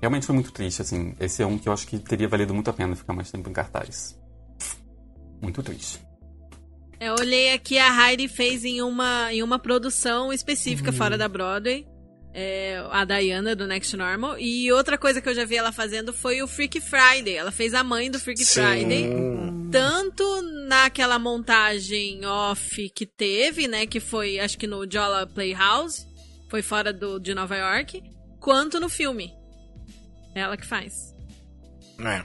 realmente foi muito triste, assim. Esse é um que eu acho que teria valido muito a pena ficar mais tempo em cartaz. Muito triste. Eu olhei aqui, a Heidi fez em uma, em uma produção específica uhum. fora da Broadway é, a Diana do Next Normal. E outra coisa que eu já vi ela fazendo foi o Freak Friday. Ela fez a mãe do Freak Sim. Friday. Tanto naquela montagem off que teve, né? Que foi, acho que no Jolla Playhouse. Foi fora do, de Nova York. Quanto no filme. Ela que faz. É.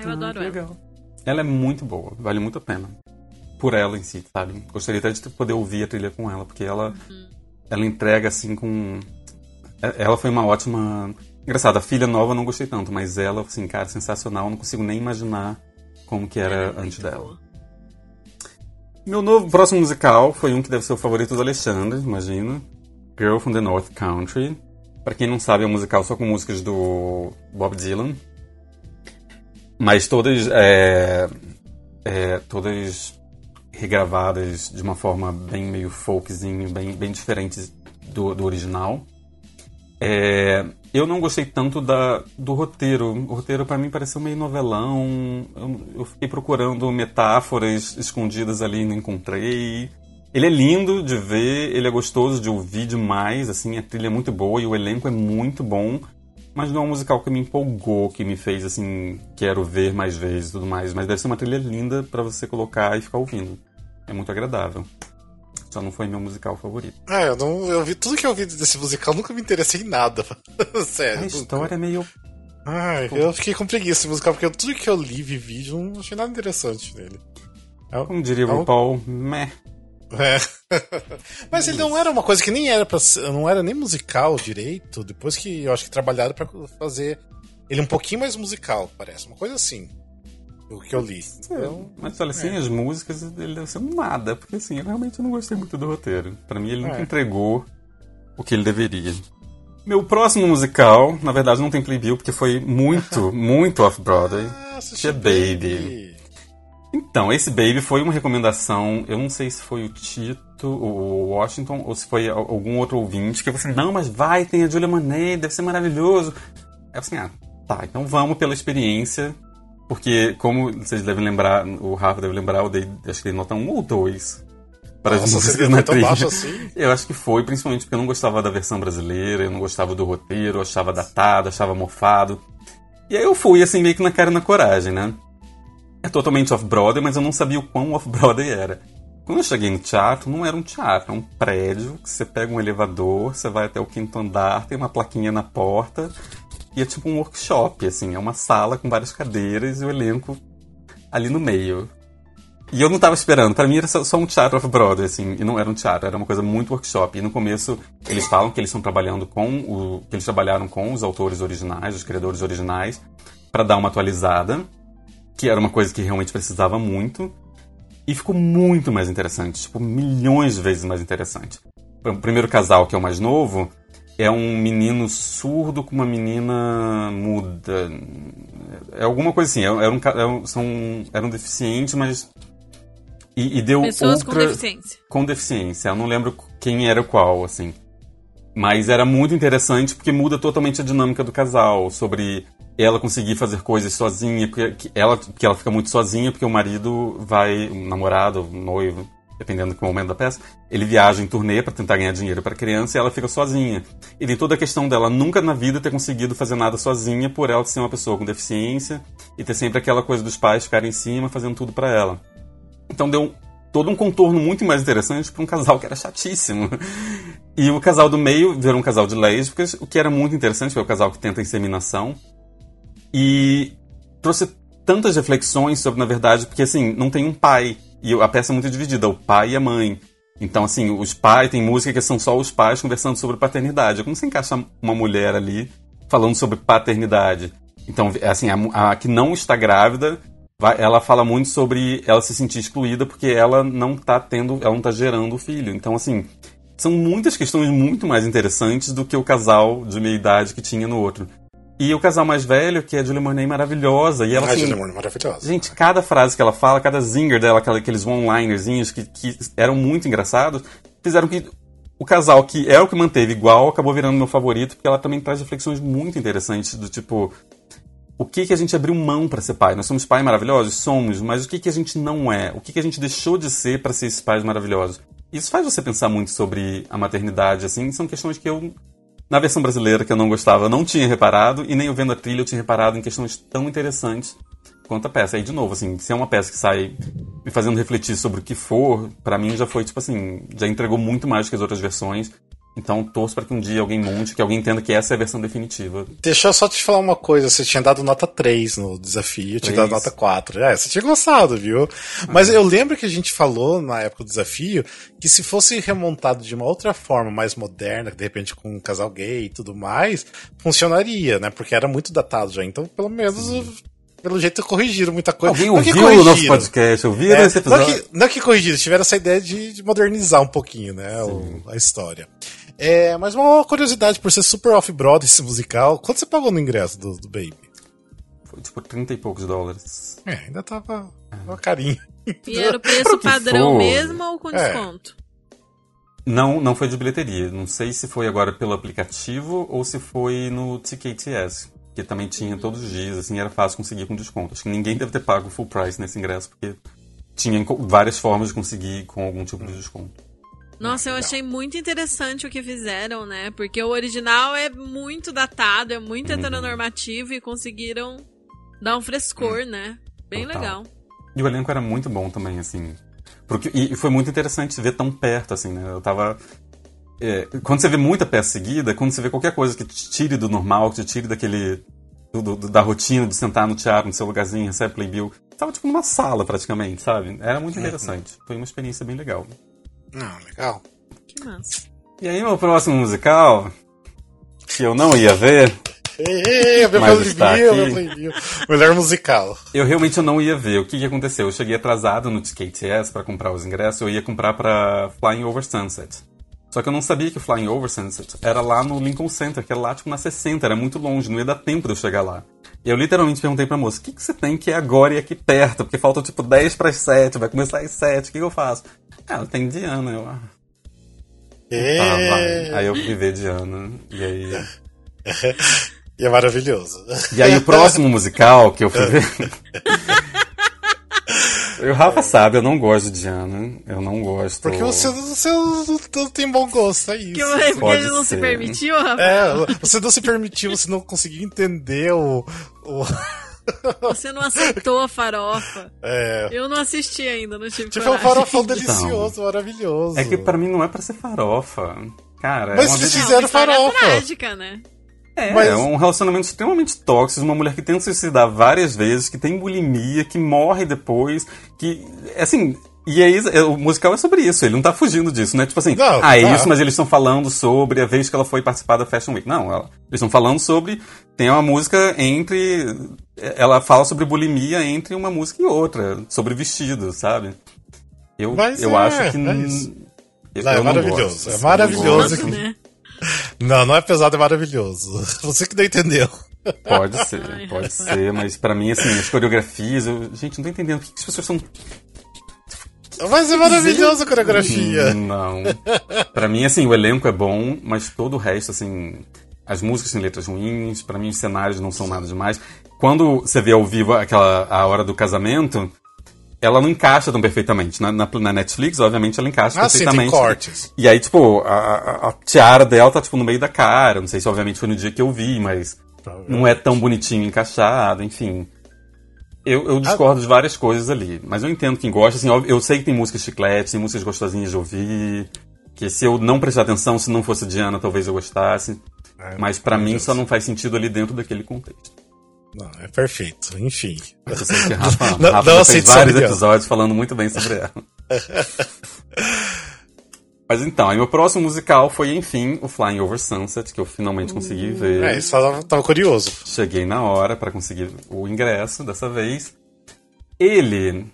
Eu ah, adoro ela. Ela é muito boa. Vale muito a pena. Por ela em si, sabe? Gostaria até de poder ouvir a trilha com ela. Porque ela... Uhum. Ela entrega assim com é, ela foi uma ótima. Engraçado, a filha nova eu não gostei tanto, mas ela, assim, cara, sensacional. Eu não consigo nem imaginar como que era é, antes dela. Meu novo próximo musical foi um que deve ser o favorito do Alexandre, imagina. Girl from the North Country. Para quem não sabe, é um musical só com músicas do Bob Dylan. Mas todas. É, é, todas regravadas de uma forma bem meio folkzinho, bem, bem diferentes do, do original. É, eu não gostei tanto da, do roteiro. O roteiro para mim pareceu meio novelão. Eu, eu, fiquei procurando metáforas escondidas ali e não encontrei. Ele é lindo de ver, ele é gostoso de ouvir demais, assim, a trilha é muito boa e o elenco é muito bom, mas não é um musical que me empolgou, que me fez assim, quero ver mais vezes e tudo mais, mas deve ser uma trilha linda para você colocar e ficar ouvindo. É muito agradável. Só não foi meu musical favorito. É, eu, não, eu vi tudo que eu vi desse musical, nunca me interessei em nada. Sério. A história é meio. Ai, eu fiquei com preguiça desse musical, porque tudo que eu li vi vídeo não achei nada interessante nele. É, Como diria o é Paul, meh. É. Mas ele não era uma coisa que nem era para não era nem musical direito, depois que eu acho que trabalharam para fazer ele um pouquinho mais musical, parece, uma coisa assim o que eu li. Então, mas olha, sem é. as músicas, ele deve ser nada, porque assim, eu realmente não gostei muito do roteiro. Para mim, ele nunca é. entregou o que ele deveria. Meu próximo musical, na verdade, não tem playbill, porque foi muito, muito off-Broadway, ah, que é Baby. Baby. Então, esse Baby foi uma recomendação, eu não sei se foi o Tito, o Washington, ou se foi algum outro ouvinte, que eu falei assim, não, mas vai, tem a Julia Monet, deve ser maravilhoso. Eu falei assim, ah, tá, então vamos pela experiência, porque, como vocês devem lembrar, o Rafa deve lembrar, eu dei, acho que dei nota 1 ou 2 para as músicas na trilha. Assim? Eu acho que foi, principalmente porque eu não gostava da versão brasileira, eu não gostava do roteiro, eu achava datado, achava mofado. E aí eu fui, assim, meio que na cara e na coragem, né? É totalmente off-Broadway, mas eu não sabia o quão off-Broadway era. Quando eu cheguei no teatro, não era um teatro, é um prédio que você pega um elevador, você vai até o quinto andar, tem uma plaquinha na porta, e é tipo um workshop, assim, é uma sala com várias cadeiras e o elenco ali no meio. E eu não tava esperando, para mim era só, um teatro off-Broadway, assim, e não era um teatro, era uma coisa muito workshop. E no começo eles falam que eles estão trabalhando com o. que eles trabalharam com os autores originais, os criadores originais, para dar uma atualizada, que era uma coisa que realmente precisava muito. E ficou muito mais interessante, tipo, milhões de vezes mais interessante. O primeiro casal, que é o mais novo, é um menino surdo com uma menina muda. É alguma coisa assim. Era um, era um, são, eram deficientes, mas. E, e deu Pessoas outra, com deficiência. Com deficiência. Eu não lembro quem era qual, assim. Mas era muito interessante porque muda totalmente a dinâmica do casal. Sobre ela conseguir fazer coisas sozinha, porque ela, porque ela fica muito sozinha, porque o marido vai, o namorado, o noivo, dependendo do momento da peça, ele viaja em turnê para tentar ganhar dinheiro para a criança e ela fica sozinha. E tem toda a questão dela nunca na vida ter conseguido fazer nada sozinha por ela ser uma pessoa com deficiência e ter sempre aquela coisa dos pais ficarem em cima fazendo tudo para ela. Então deu todo um contorno muito mais interessante para um casal que era chatíssimo. E o casal do meio virou um casal de lésbicas, o que era muito interessante, foi o casal que tenta inseminação. E trouxe tantas reflexões sobre, na verdade, porque assim, não tem um pai e a peça é muito dividida, o pai e a mãe. Então, assim, os pais, tem música que são só os pais conversando sobre paternidade. Como você encaixa uma mulher ali falando sobre paternidade? Então, assim, a, a que não está grávida, vai, ela fala muito sobre ela se sentir excluída porque ela não está tendo, ela não tá gerando o filho. Então, assim, são muitas questões muito mais interessantes do que o casal de meia idade que tinha no outro. E o casal mais velho, que é a Julie Monet maravilhosa. E ela, Ah, assim, Julia Moore, maravilhosa. Gente, cada frase que ela fala, cada zinger dela, aqueles one-linerzinhos que, que eram muito engraçados, fizeram que o casal, que é o que manteve igual, acabou virando meu favorito, porque ela também traz reflexões muito interessantes do tipo. O que, que a gente abriu mão para ser pai? Nós somos pais maravilhosos? Somos, mas o que, que a gente não é? O que, que a gente deixou de ser para ser esses pais maravilhosos? Isso faz você pensar muito sobre a maternidade, assim, são questões que eu na versão brasileira, que eu não gostava, eu não tinha reparado, e nem vendo a trilha eu tinha reparado em questões tão interessantes quanto a peça. Aí, de novo, assim, se é uma peça que sai me fazendo refletir sobre o que for, pra mim já foi, tipo assim, já entregou muito mais que as outras versões. Então, torço para que um dia alguém monte, que alguém entenda que essa é a versão definitiva. Deixa eu só te falar uma coisa. Você tinha dado nota 3 no desafio, eu tinha dado nota 4. É, você tinha gostado, viu? Mas eu lembro que a gente falou na época do desafio que se fosse remontado de uma outra forma, mais moderna, de repente com um casal gay e tudo mais, funcionaria, né? Porque era muito datado já. Então, pelo menos, pelo jeito, corrigiram muita coisa. Alguém ouviu o nosso podcast? Ouviram É, esse não, episódio? que, não que corrigiram, tiveram essa ideia de, de modernizar um pouquinho, né, o- a história. É, mas uma curiosidade, por ser super off-broad esse musical, quanto você pagou no ingresso do, do Baby? Foi tipo 30 e poucos dólares. É, ainda tava uma carinha. E era o preço padrão for. mesmo ou com É. desconto? Não, não foi de bilheteria. Não sei se foi agora pelo aplicativo ou se foi no TKTS, que também tinha todos os dias, assim, era fácil conseguir com desconto. Acho que ninguém deve ter pago full price nesse ingresso, porque tinha várias formas de conseguir com algum tipo de desconto. Nossa, eu achei muito interessante o que fizeram, né? Porque o original é muito datado, é muito Uhum. heteronormativo e conseguiram dar um frescor, né? Bem Total. legal. E o elenco era muito bom também, assim. Porque, e foi muito interessante ver tão perto, assim, né? Eu tava. é, quando você vê muita peça seguida, quando você vê qualquer coisa que te tire do normal, que te tire daquele. do- do- da rotina de sentar no teatro, no seu lugarzinho, recebe playbill. Tava tipo numa sala praticamente, sabe? Era muito interessante. Foi uma experiência bem legal. Ah, legal. Que massa. E aí, meu próximo musical, que eu não ia ver, Ei, meu aqui. meu. Melhor musical. eu realmente eu não ia ver. O que, que aconteceu? Eu cheguei atrasado no TKTS para comprar os ingressos, eu ia comprar para Flying Over Sunset. Só que eu não sabia que o Flying Over Sunset era lá no Lincoln Center, que era lá tipo na 60, era muito longe, não ia dar tempo de eu chegar lá. E eu literalmente perguntei pra moça, o que, que você tem que é agora e aqui perto? Porque faltam tipo 10 para as 7, vai começar às 7, o que, que eu faço? Ah, Ela tem Diana, eu... ah, É. Aí eu fui ver Diana, e aí... E é maravilhoso. E aí o próximo musical que eu fui ver. o Rafa sabe, eu não gosto de Diana. Eu não gosto. Porque você, você não, tem bom gosto, é isso. Que porque Pode ele não se ser. permitiu, Rafa? É, você não se permitiu, você não conseguiu entender o. o Você não aceitou a farofa. é, Eu não assisti ainda, não tive tipo, é um farofão delicioso, maravilhoso. É que pra mim não é pra ser farofa. Cara, Mas é uma se vez- Não, fizeram uma história farofa. trágica, né? É, mas- é um relacionamento extremamente tóxico, uma mulher que tenta se suicidar várias vezes, que tem bulimia, que morre depois, que. Assim. E aí, é, o musical é sobre isso, ele não tá fugindo disso, né? Tipo assim, Não, ah, é tá. isso, mas eles estão falando sobre a vez que ela foi participar da Fashion Week. Não, ela- eles estão falando sobre. Tem uma música entre. Ela fala sobre bulimia entre uma música e outra, sobre vestido, sabe? Eu, Mas eu é, acho que. é isso. eu Não, é não maravilhoso, gosto, é assim, maravilhoso. gosto. né? Não, não é pesado, é maravilhoso. Você que não entendeu. Pode ser, pode ser, mas pra mim, assim, as coreografias, eu, gente, não tô entendendo por que as pessoas são. Mas é maravilhoso a coreografia. Hum, Não. Pra mim, assim, o elenco é bom, mas todo o resto, assim. As músicas têm letras ruins, pra mim os cenários não são nada demais. Quando você vê ao vivo aquela a hora do casamento, ela não encaixa tão perfeitamente. Na, na, na Netflix, obviamente, ela encaixa Ah, sim, tem perfeitamente. cortes. E aí, tipo, a, a- tiara dela tá, tipo, no meio da cara. Não sei se, obviamente, foi no dia que eu vi, mas não é tão bonitinho encaixado, enfim. Eu, eu discordo de várias coisas ali. Mas eu entendo quem gosta, assim, eu sei que tem músicas chicletes, tem músicas gostosinhas de ouvir. Que se eu não prestar atenção, se não fosse Diana, talvez eu gostasse. É, Mas pra mim maravilhoso. só não faz sentido ali dentro daquele contexto. Não, é perfeito. Enfim. Mas eu sei que Rafa, Não- Rafa não já fez vários episódios falando muito bem sobre ela. Mas então, aí meu próximo musical foi, enfim, o Flying Over Sunset, que eu finalmente consegui ver. É, isso tava, tava curioso. Cheguei na hora para conseguir o ingresso dessa vez. Ele.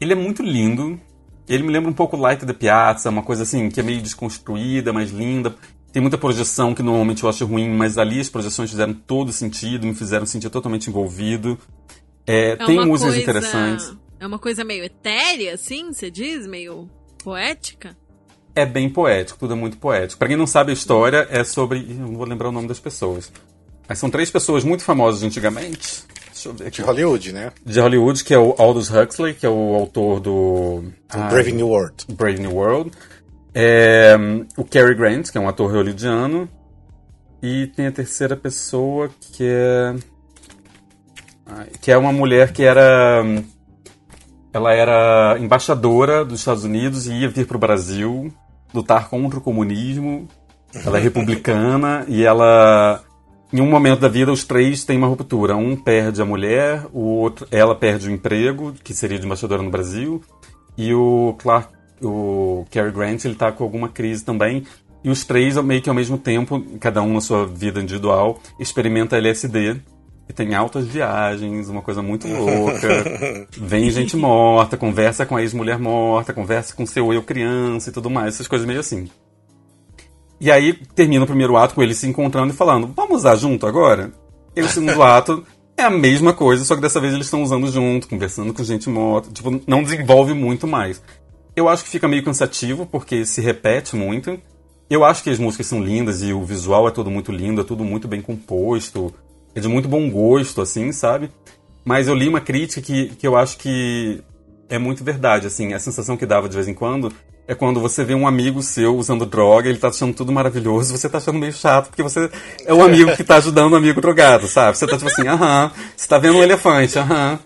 Ele é muito lindo. Ele me lembra um pouco Light the Piazza, uma coisa assim, que é meio desconstruída, mais linda. Tem muita projeção que normalmente eu acho ruim, mas ali as projeções fizeram todo sentido, me fizeram sentir totalmente envolvido. É, É tem músicas coisa- interessantes. É uma coisa meio etérea, assim, você diz? Meio poética? É bem poético, tudo é muito poético. Pra quem não sabe a história, é sobre. Eu não vou lembrar o nome das pessoas. Mas são três pessoas muito famosas de antigamente. Deixa eu ver aqui. De Hollywood, né? De Hollywood, que é o Aldous Huxley, que é o autor do. Do Brave New World. Brave New World. É, o Cary Grant, que é um ator hollywoodiano. E tem a terceira pessoa, que é. Que é uma mulher que era. Ela era embaixadora dos Estados Unidos e ia vir para o Brasil lutar contra o comunismo. Ela é republicana e ela. Em um momento da vida, os três têm uma ruptura. Um perde a mulher, o outro, ela perde o emprego, que seria de embaixadora no Brasil, e o Clark, o Cary Grant, ele tá com alguma crise também. E os três, meio que ao mesmo tempo, cada um na sua vida individual, experimenta LSD. E tem altas viagens, uma coisa muito louca. Vem gente morta, conversa com a ex-mulher morta, conversa com seu eu criança e tudo mais, essas coisas meio assim. E aí termina o primeiro ato com eles se encontrando e falando: Vamos usar junto agora? E o segundo ato é a mesma coisa, só que dessa vez eles estão usando junto, conversando com gente morta. Tipo, não desenvolve muito mais. Eu acho que fica meio cansativo, porque se repete muito. Eu acho que as músicas são lindas e o visual é todo muito lindo, é tudo muito bem composto. É de muito bom gosto, assim, sabe? Mas eu li uma crítica que, que eu acho que é muito verdade, assim. A sensação que dava de vez em quando é quando você vê um amigo seu usando droga, ele tá achando tudo maravilhoso, você tá achando meio chato, porque você é o amigo que tá ajudando o amigo drogado, sabe? Você tá tipo assim, aham, você tá vendo um elefante, aham.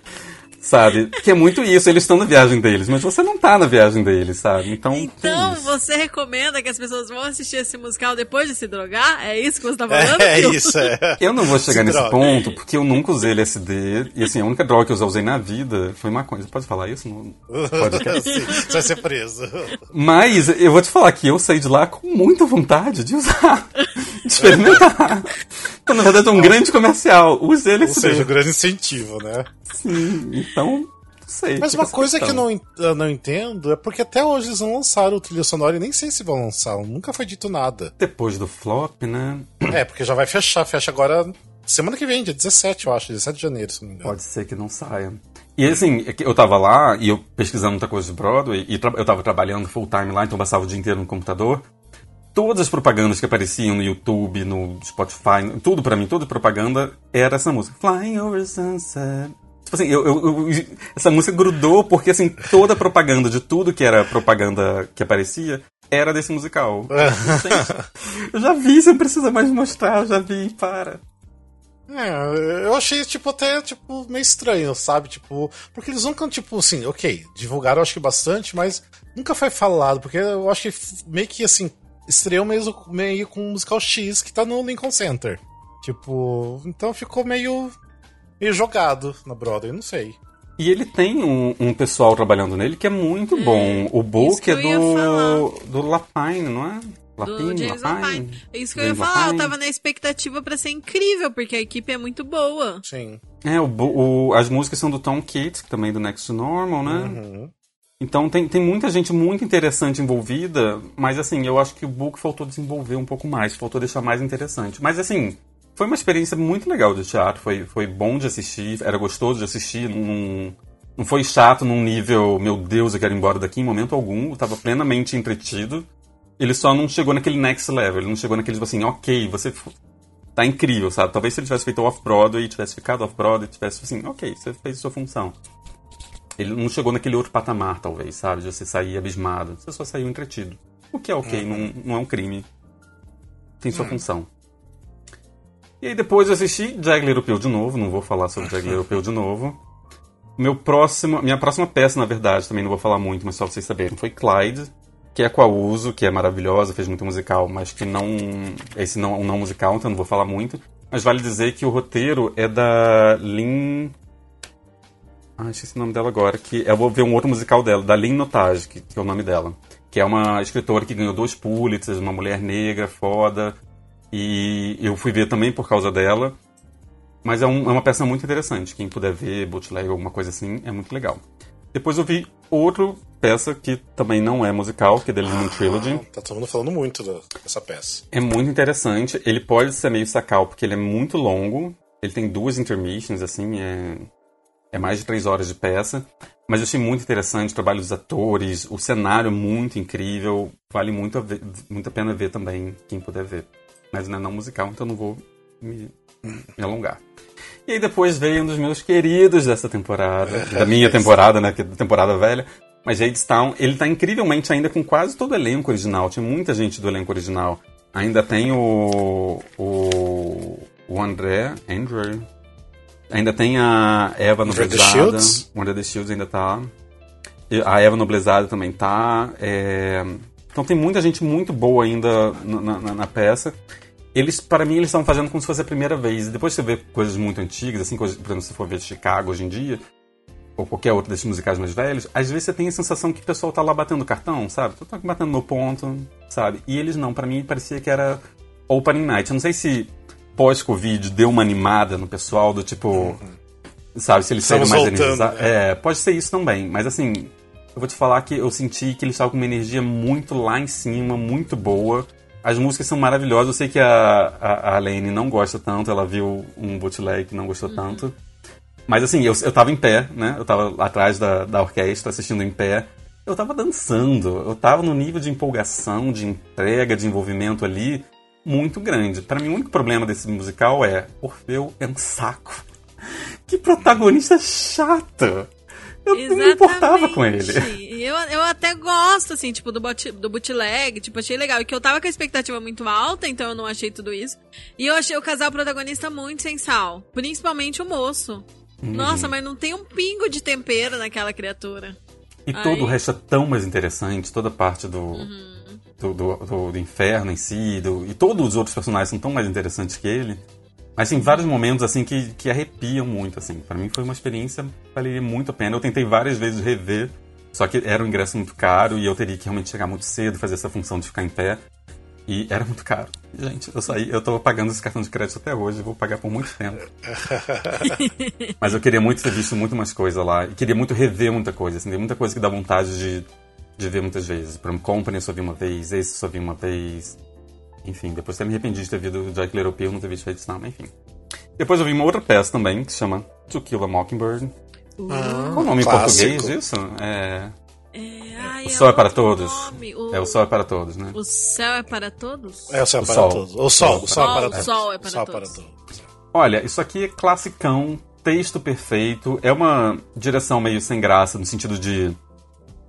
Sabe? Que é muito isso, eles estão na viagem deles, mas você não tá na viagem deles, sabe? Então. Então, você recomenda que as pessoas vão assistir esse musical depois de se drogar? É isso que você tá falando? É Fio? isso, é. Eu não vou chegar Se nesse droga. ponto, porque eu nunca usei LSD. E assim, a única droga que eu já usei na vida foi maconha. Você pode falar isso no podcast? Sim, você vai ser preso. Mas eu vou te falar que eu saí de lá com muita vontade de usar, de experimentar. Na verdade, é um grande comercial. Use Ou LSD. seja, um grande incentivo, né? Sim, então, não sei. Mas fica uma coisa que eu questão. não, não entendo é porque até hoje eles não lançaram o trilha sonora e nem sei se vão lançar. Nunca foi dito nada. Depois do flop, né? É, porque já vai fechar. Fecha agora semana que vem, dia 17, eu acho. 17 de janeiro, se não me engano. Pode ser que não saia. E assim, é eu tava lá e eu pesquisando muita coisa de Broadway, e eu tava trabalhando full time lá, então eu passava o dia inteiro no computador. Todas as propagandas que apareciam no YouTube, no Spotify, tudo pra mim, toda propaganda era essa música. Flying over sunset. Tipo assim, eu, eu- eu- essa música grudou porque assim, toda a propaganda de tudo que era propaganda que aparecia era desse musical. Gente, eu já vi, você não precisa mais mostrar, eu já vi, para. É, eu achei, tipo, até, tipo, meio estranho, sabe? Tipo, porque eles nunca, tipo, assim, ok, divulgaram acho que bastante, mas nunca foi falado, porque eu acho que meio que, assim, estreou mesmo, meio com o musical X que tá no Lincoln Center. Tipo, então ficou meio, meio jogado na Broadway, não sei. E ele tem um, um pessoal trabalhando nele que é muito bom. O isso book que é eu do, do Lapine, não é? Do Lapine, James Lapine. É isso que eu ia James falar, eu Lapine. tava na expectativa pra ser incrível, porque a equipe é muito boa. Sim. É, o, o- as músicas são do Tom Keats, também do Next to Normal, né? Uhum. Então tem, tem muita gente muito interessante envolvida, mas assim, eu acho que o book faltou desenvolver um pouco mais, faltou deixar mais interessante. Mas assim, foi uma experiência muito legal de teatro, foi, foi bom de assistir, era gostoso de assistir, não, não foi chato num nível, meu Deus, eu quero ir embora daqui em momento algum, eu tava plenamente entretido. Ele só não chegou naquele next level, ele não chegou naquele tipo assim, ok, você tá incrível, sabe? Talvez se ele tivesse feito off-Broadway, tivesse ficado off-Broadway, tivesse assim, ok, você fez a sua função. Ele não chegou naquele outro patamar, talvez, sabe? De você sair abismado. Você só saiu entretido. O que é ok, não, não é um crime. Tem sua função. E aí depois eu assisti Little Pill de novo. Não vou falar sobre Jagged Little Pill de novo. Meu próximo, minha próxima peça, na verdade, também não vou falar muito, mas só pra vocês saberem, foi Clyde, que é com a Uso, que é maravilhosa, fez muito musical, mas que não. Esse não é um não musical, então não vou falar muito. Mas vale dizer que o roteiro é da Lynn. Ah, esqueci o nome dela agora. Que eu vou ver um outro musical dela, da Lynn Notage, que, que é o nome dela. que é uma escritora que ganhou dois Pulitzers, uma mulher negra, foda. E eu fui ver também por causa dela. Mas é, um, é uma peça muito interessante. Quem puder ver, bootleg, alguma coisa assim, é muito legal. Depois eu vi outra peça que também não é musical, que é The Living ah, Trilogy. Tá todo mundo falando muito dessa peça. É muito interessante. Ele pode ser meio sacal, porque ele é muito longo. Ele tem duas intermissions, assim, é, é mais de três horas de peça. Mas eu achei muito interessante o trabalho dos atores, o cenário muito incrível. Vale muito a, ver, muito a pena ver também, quem puder ver. Mas não é não musical, então não vou me, me alongar. E aí depois veio um dos meus queridos dessa temporada, da minha temporada, né, é da temporada velha, mas Jadestown, ele tá incrivelmente ainda com quase todo o elenco original, tinha muita gente do elenco original. Ainda tem o o, o André, Andrew, ainda tem a Eva Noblezada, o André the Shields ainda tá, a Eva Noblezada também tá, é... então tem muita gente muito boa ainda na, na, na peça eles, para mim, eles estão fazendo como se fosse a primeira vez. E depois você vê coisas muito antigas, assim, coisas, por exemplo, se for ver Chicago hoje em dia, ou qualquer outro desses musicais mais velhos, às vezes você tem a sensação que o pessoal tá lá batendo cartão, sabe? Tá batendo no ponto, sabe? E eles não, para mim parecia que era opening night. Eu não sei se pós-Covid deu uma animada no pessoal do tipo. Uhum. Sabe, se eles serem mais energizados. Né? É, pode ser isso também. Mas assim, eu vou te falar que eu senti que eles estavam com uma energia muito lá em cima, muito boa. As músicas são maravilhosas. Eu sei que a, a, a Lane não gosta tanto, ela viu um bootleg que não gostou uhum. tanto. Mas assim, eu, eu tava em pé, né? Eu tava atrás da, da orquestra, assistindo em pé. Eu tava dançando. Eu tava no nível de empolgação, de entrega, de envolvimento ali muito grande. Para mim, o único problema desse musical é Orfeu é um saco. Que protagonista chato! Eu Exatamente. não me importava com ele. Eu, eu até gosto, assim, tipo, do, bot, do bootleg, tipo, achei legal. E que eu tava com a expectativa muito alta, então eu não achei tudo isso. E eu achei o casal protagonista muito sensal. Principalmente o moço. Uhum. Nossa, mas não tem um pingo de tempero naquela criatura. E Aí... todo o resto é tão mais interessante, toda a parte do, uhum. Do, do, do, inferno em si, do, e todos os outros personagens são tão mais interessantes que ele. Mas tem vários momentos assim que, que arrepiam muito, assim. Para mim foi uma experiência que valeria muito a pena. Eu tentei várias vezes rever, só que era um ingresso muito caro e eu teria que realmente chegar muito cedo, fazer essa função de ficar em pé. E era muito caro. Gente, eu saí, eu tô pagando esse cartão de crédito até hoje, vou pagar por muito tempo. Mas eu queria muito ter visto muito mais coisa lá. E queria muito rever muita coisa, assim, tem muita coisa que dá vontade de, de ver muitas vezes. Por exemplo, Company eu só vi uma vez, esse eu só vi uma vez. Enfim, depois até me arrependi de ter visto o Jack Little Pill, não ter visto mas enfim. Depois eu vi uma outra peça também, que se chama To Kill a Mockingbird. Ah, Qual o nome clássico. em português disso? É... É, ai, o Sol é, é para Todos. O... É, o Sol é para Todos, né? O Céu é para Todos? É, o Céu é para sol. Todos. O Sol, o Sol, é para, o sol é para, sol todos. para todos. Olha, isso aqui é classicão, texto perfeito, é uma direção meio sem graça, no sentido de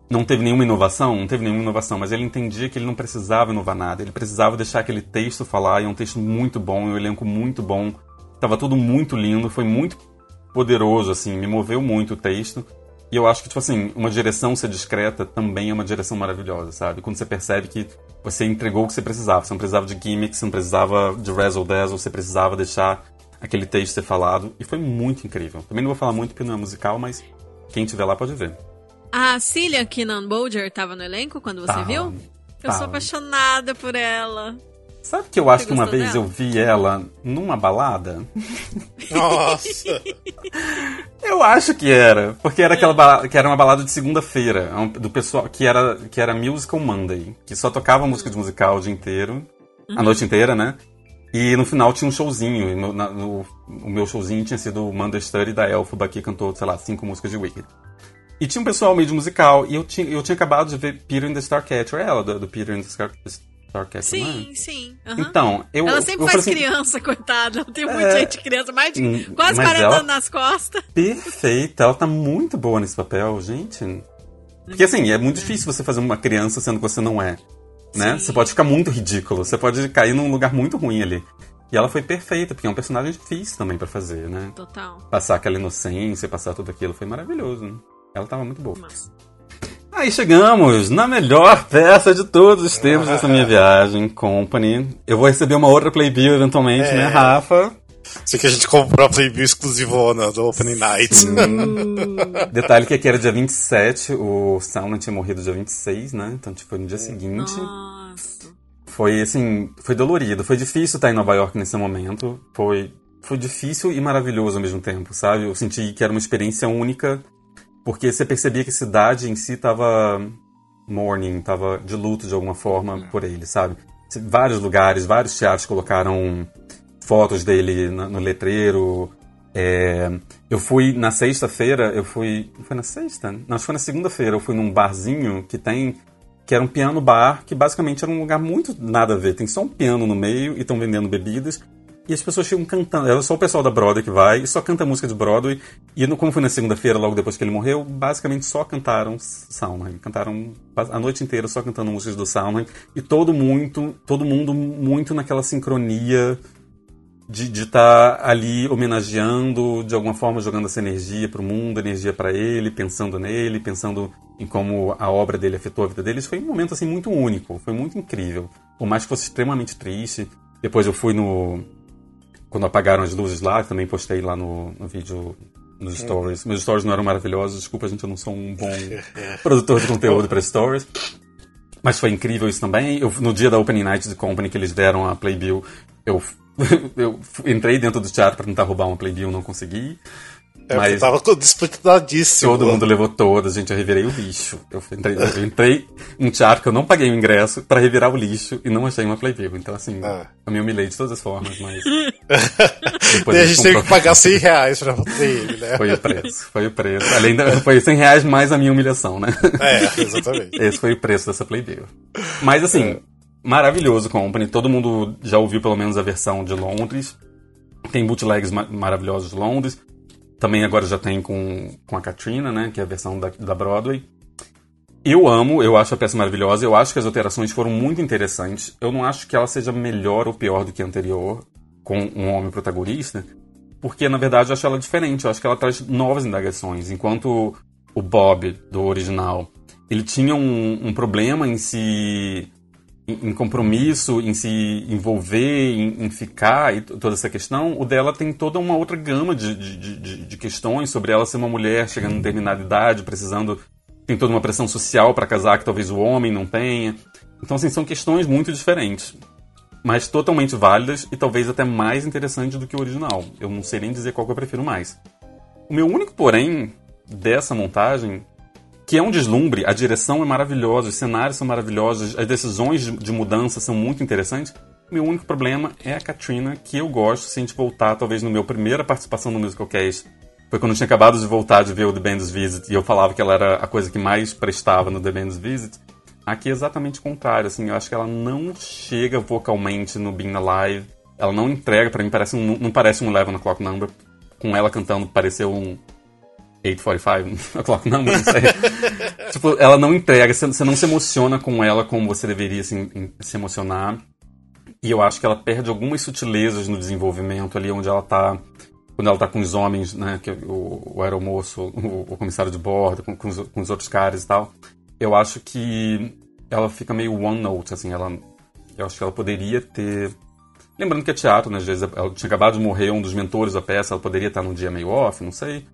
não teve nenhuma inovação, não teve nenhuma inovação, mas ele entendia que ele não precisava inovar nada, ele precisava deixar aquele texto falar, e é um texto muito bom, um elenco muito bom, tava tudo muito lindo, foi muito poderoso, assim, me moveu muito o texto, e eu acho que, tipo assim, uma direção ser discreta também é uma direção maravilhosa, sabe? Quando você percebe que você entregou o que você precisava, você não precisava de gimmicks, você não precisava de razzle dazzle, você precisava deixar aquele texto ser falado, e foi muito incrível. Também não vou falar muito porque não é musical, mas quem tiver lá pode ver. A Cillian Keenan Bolger tava no elenco quando você viu? Eu sou apaixonada por ela. Sabe que eu acho que uma vez dela? eu vi ela numa balada? Nossa! eu acho que era, porque era aquela balada, que era uma balada de segunda-feira, do pessoal que era que era Musical Monday, que só tocava música de musical o dia inteiro, uhum. a noite inteira, né? E no final tinha um showzinho. No, na, no, o meu showzinho tinha sido o Monday Study da Elfba, que cantou, sei lá, cinco músicas de Wicked. E tinha um pessoal meio de musical, e eu tinha, eu tinha acabado de ver Peter and the Starcatcher, ela, do, do Peter and the Star, Starcatcher, Sim, é? sim. Uhum. Então, eu. Ela sempre eu faz assim, criança, coitada. Tem muita é, gente criança, mais de hum, quase 40 ela, anos nas costas. Perfeita, ela tá muito boa nesse papel, gente. Porque assim, é muito difícil você fazer uma criança sendo que você não é. Né? Você pode ficar muito ridículo, você pode cair num lugar muito ruim ali. E ela foi perfeita, porque é um personagem difícil também para fazer, né? Total. Passar aquela inocência, passar tudo aquilo, foi maravilhoso. Ela tava muito boa. Mas... Aí chegamos na melhor peça de todos os tempos dessa minha viagem, Company. Eu vou receber uma outra Playbill eventualmente, né, é. né, Rafa? Sei que a gente comprou a Playbill exclusivona do Opening Night. Detalhe que aqui era dia 27, o Sauna tinha morrido dia 26, né? Então, tipo, foi no dia seguinte. Nossa. Foi, assim, foi dolorido. Foi difícil estar em Nova York nesse momento. Foi, foi difícil e maravilhoso ao mesmo tempo, sabe? Eu senti que era uma experiência única, porque você percebia que a cidade em si tava mourning, tava de luto de alguma forma por ele, sabe? Vários lugares, vários teatros colocaram fotos dele no, no letreiro. É, eu fui na sexta-feira, eu fui. Foi na sexta? Não, acho que foi na segunda-feira. Eu fui num barzinho que tem. Que era um piano bar, que basicamente era um lugar muito nada a ver. Tem só um piano no meio e estão vendendo bebidas. E as pessoas ficam cantando. É só o pessoal da Broadway que vai e só canta música de Broadway. E como foi na segunda-feira, logo depois que ele morreu, basicamente só cantaram Sondheim. Cantaram a noite inteira só cantando músicas do Sondheim. E todo muito, todo mundo muito naquela sincronia de estar tá ali homenageando, de alguma forma jogando essa energia para o mundo, energia para ele, pensando nele, pensando em como a obra dele afetou a vida deles. Foi um momento assim muito único, foi muito incrível. Por mais que fosse extremamente triste. Depois eu fui no quando apagaram as luzes lá, também postei lá no, no vídeo nos stories. Meus stories não eram maravilhosos, desculpa, gente, eu não sou um bom produtor de conteúdo para stories. Mas foi incrível isso também. Eu, no dia da Opening Night de Company que eles deram a Playbill, eu, eu entrei dentro do teatro para tentar roubar uma Playbill, não consegui. É, mas tava disputadíssimo. Todo mundo levou todas, gente. Eu revirei o lixo. Eu entrei, eu entrei num teatro que eu não paguei o ingresso para revirar o lixo e não achei uma Playbill. Então, assim, ah. eu me humilhei de todas as formas, mas. Depois e a gente comprou... teve que pagar 100 reais pra ter ele, né? Foi o preço, foi o preço. Além da, foi 100 reais mais a minha humilhação, né? É, exatamente. Esse foi o preço dessa Playbill. Mas, assim, é. maravilhoso Company. Todo mundo já ouviu pelo menos a versão de Londres. Tem bootlegs ma maravilhosos de Londres. Também agora já tem com, com a Katrina, né? Que é a versão da, da Broadway. Eu amo, eu acho a peça maravilhosa, eu acho que as alterações foram muito interessantes. Eu não acho que ela seja melhor ou pior do que a anterior, com um homem protagonista, porque na verdade eu acho ela diferente, eu acho que ela traz novas indagações. Enquanto o Bob, do original, ele tinha um, um problema em se em, compromisso, em se envolver, em, em, ficar e toda essa questão, o dela tem toda uma outra gama de, de, de, de questões sobre ela ser uma mulher chegando em determinada idade, precisando. tem toda uma pressão social para casar que talvez o homem não tenha. Então, assim, são questões muito diferentes. Mas totalmente válidas e talvez até mais interessantes do que o original. Eu não sei nem dizer qual que eu prefiro mais. O meu único porém dessa montagem que é um deslumbre, a direção é maravilhosa, os cenários são maravilhosos, as decisões de mudança são muito interessantes. Meu único problema é a Katrina, que eu gosto, se a gente voltar, talvez no meu primeira participação no Musical Cast, foi quando eu tinha acabado de voltar de ver o The Band's Visit, e eu falava que ela era a coisa que mais prestava no The Band's Visit. Aqui é exatamente o contrário, assim, eu acho que ela não chega vocalmente no Being Alive, ela não entrega, para mim parece um, não parece um Eleven O'Clock Number, com ela cantando pareceu um 845 o'clock number, não sei. tipo, ela não entrega, você não se emociona com ela como você deveria se, se emocionar. E eu acho que ela perde algumas sutilezas no desenvolvimento ali onde ela tá. Quando ela tá com os homens, né? Que o, o aeromoço, o, o comissário de bordo, com, com, os, com os outros caras e tal. Eu acho que ela fica meio one note, assim, ela. Eu acho que ela poderia ter. Lembrando que é teatro, né? Às vezes ela tinha acabado de morrer um dos mentores da peça, ela poderia estar num dia meio off, não sei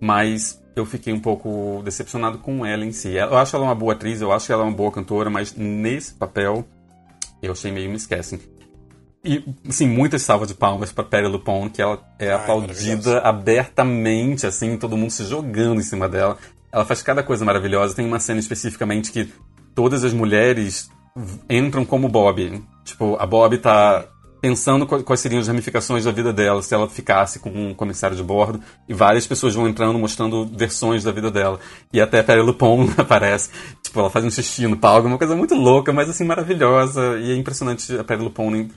mas eu fiquei um pouco decepcionado com ela em si. Eu acho ela uma boa atriz, eu acho que ela é uma boa cantora, mas nesse papel eu achei meio me esquecem. E, sim, muitas salvas de palmas para Perry Lupone, que ela é Ai, aplaudida abertamente, assim, todo mundo se jogando em cima dela. Ela faz cada coisa maravilhosa. Tem uma cena especificamente que todas as mulheres entram como Bob. Tipo, a Bob tá pensando quais seriam as ramificações da vida dela se ela ficasse com um comissário de bordo e várias pessoas vão entrando mostrando versões da vida dela. E até a Perry Lupon aparece tipo ela faz um xixi no palco uma coisa muito louca mas assim maravilhosa. E é impressionante a Perry Lupon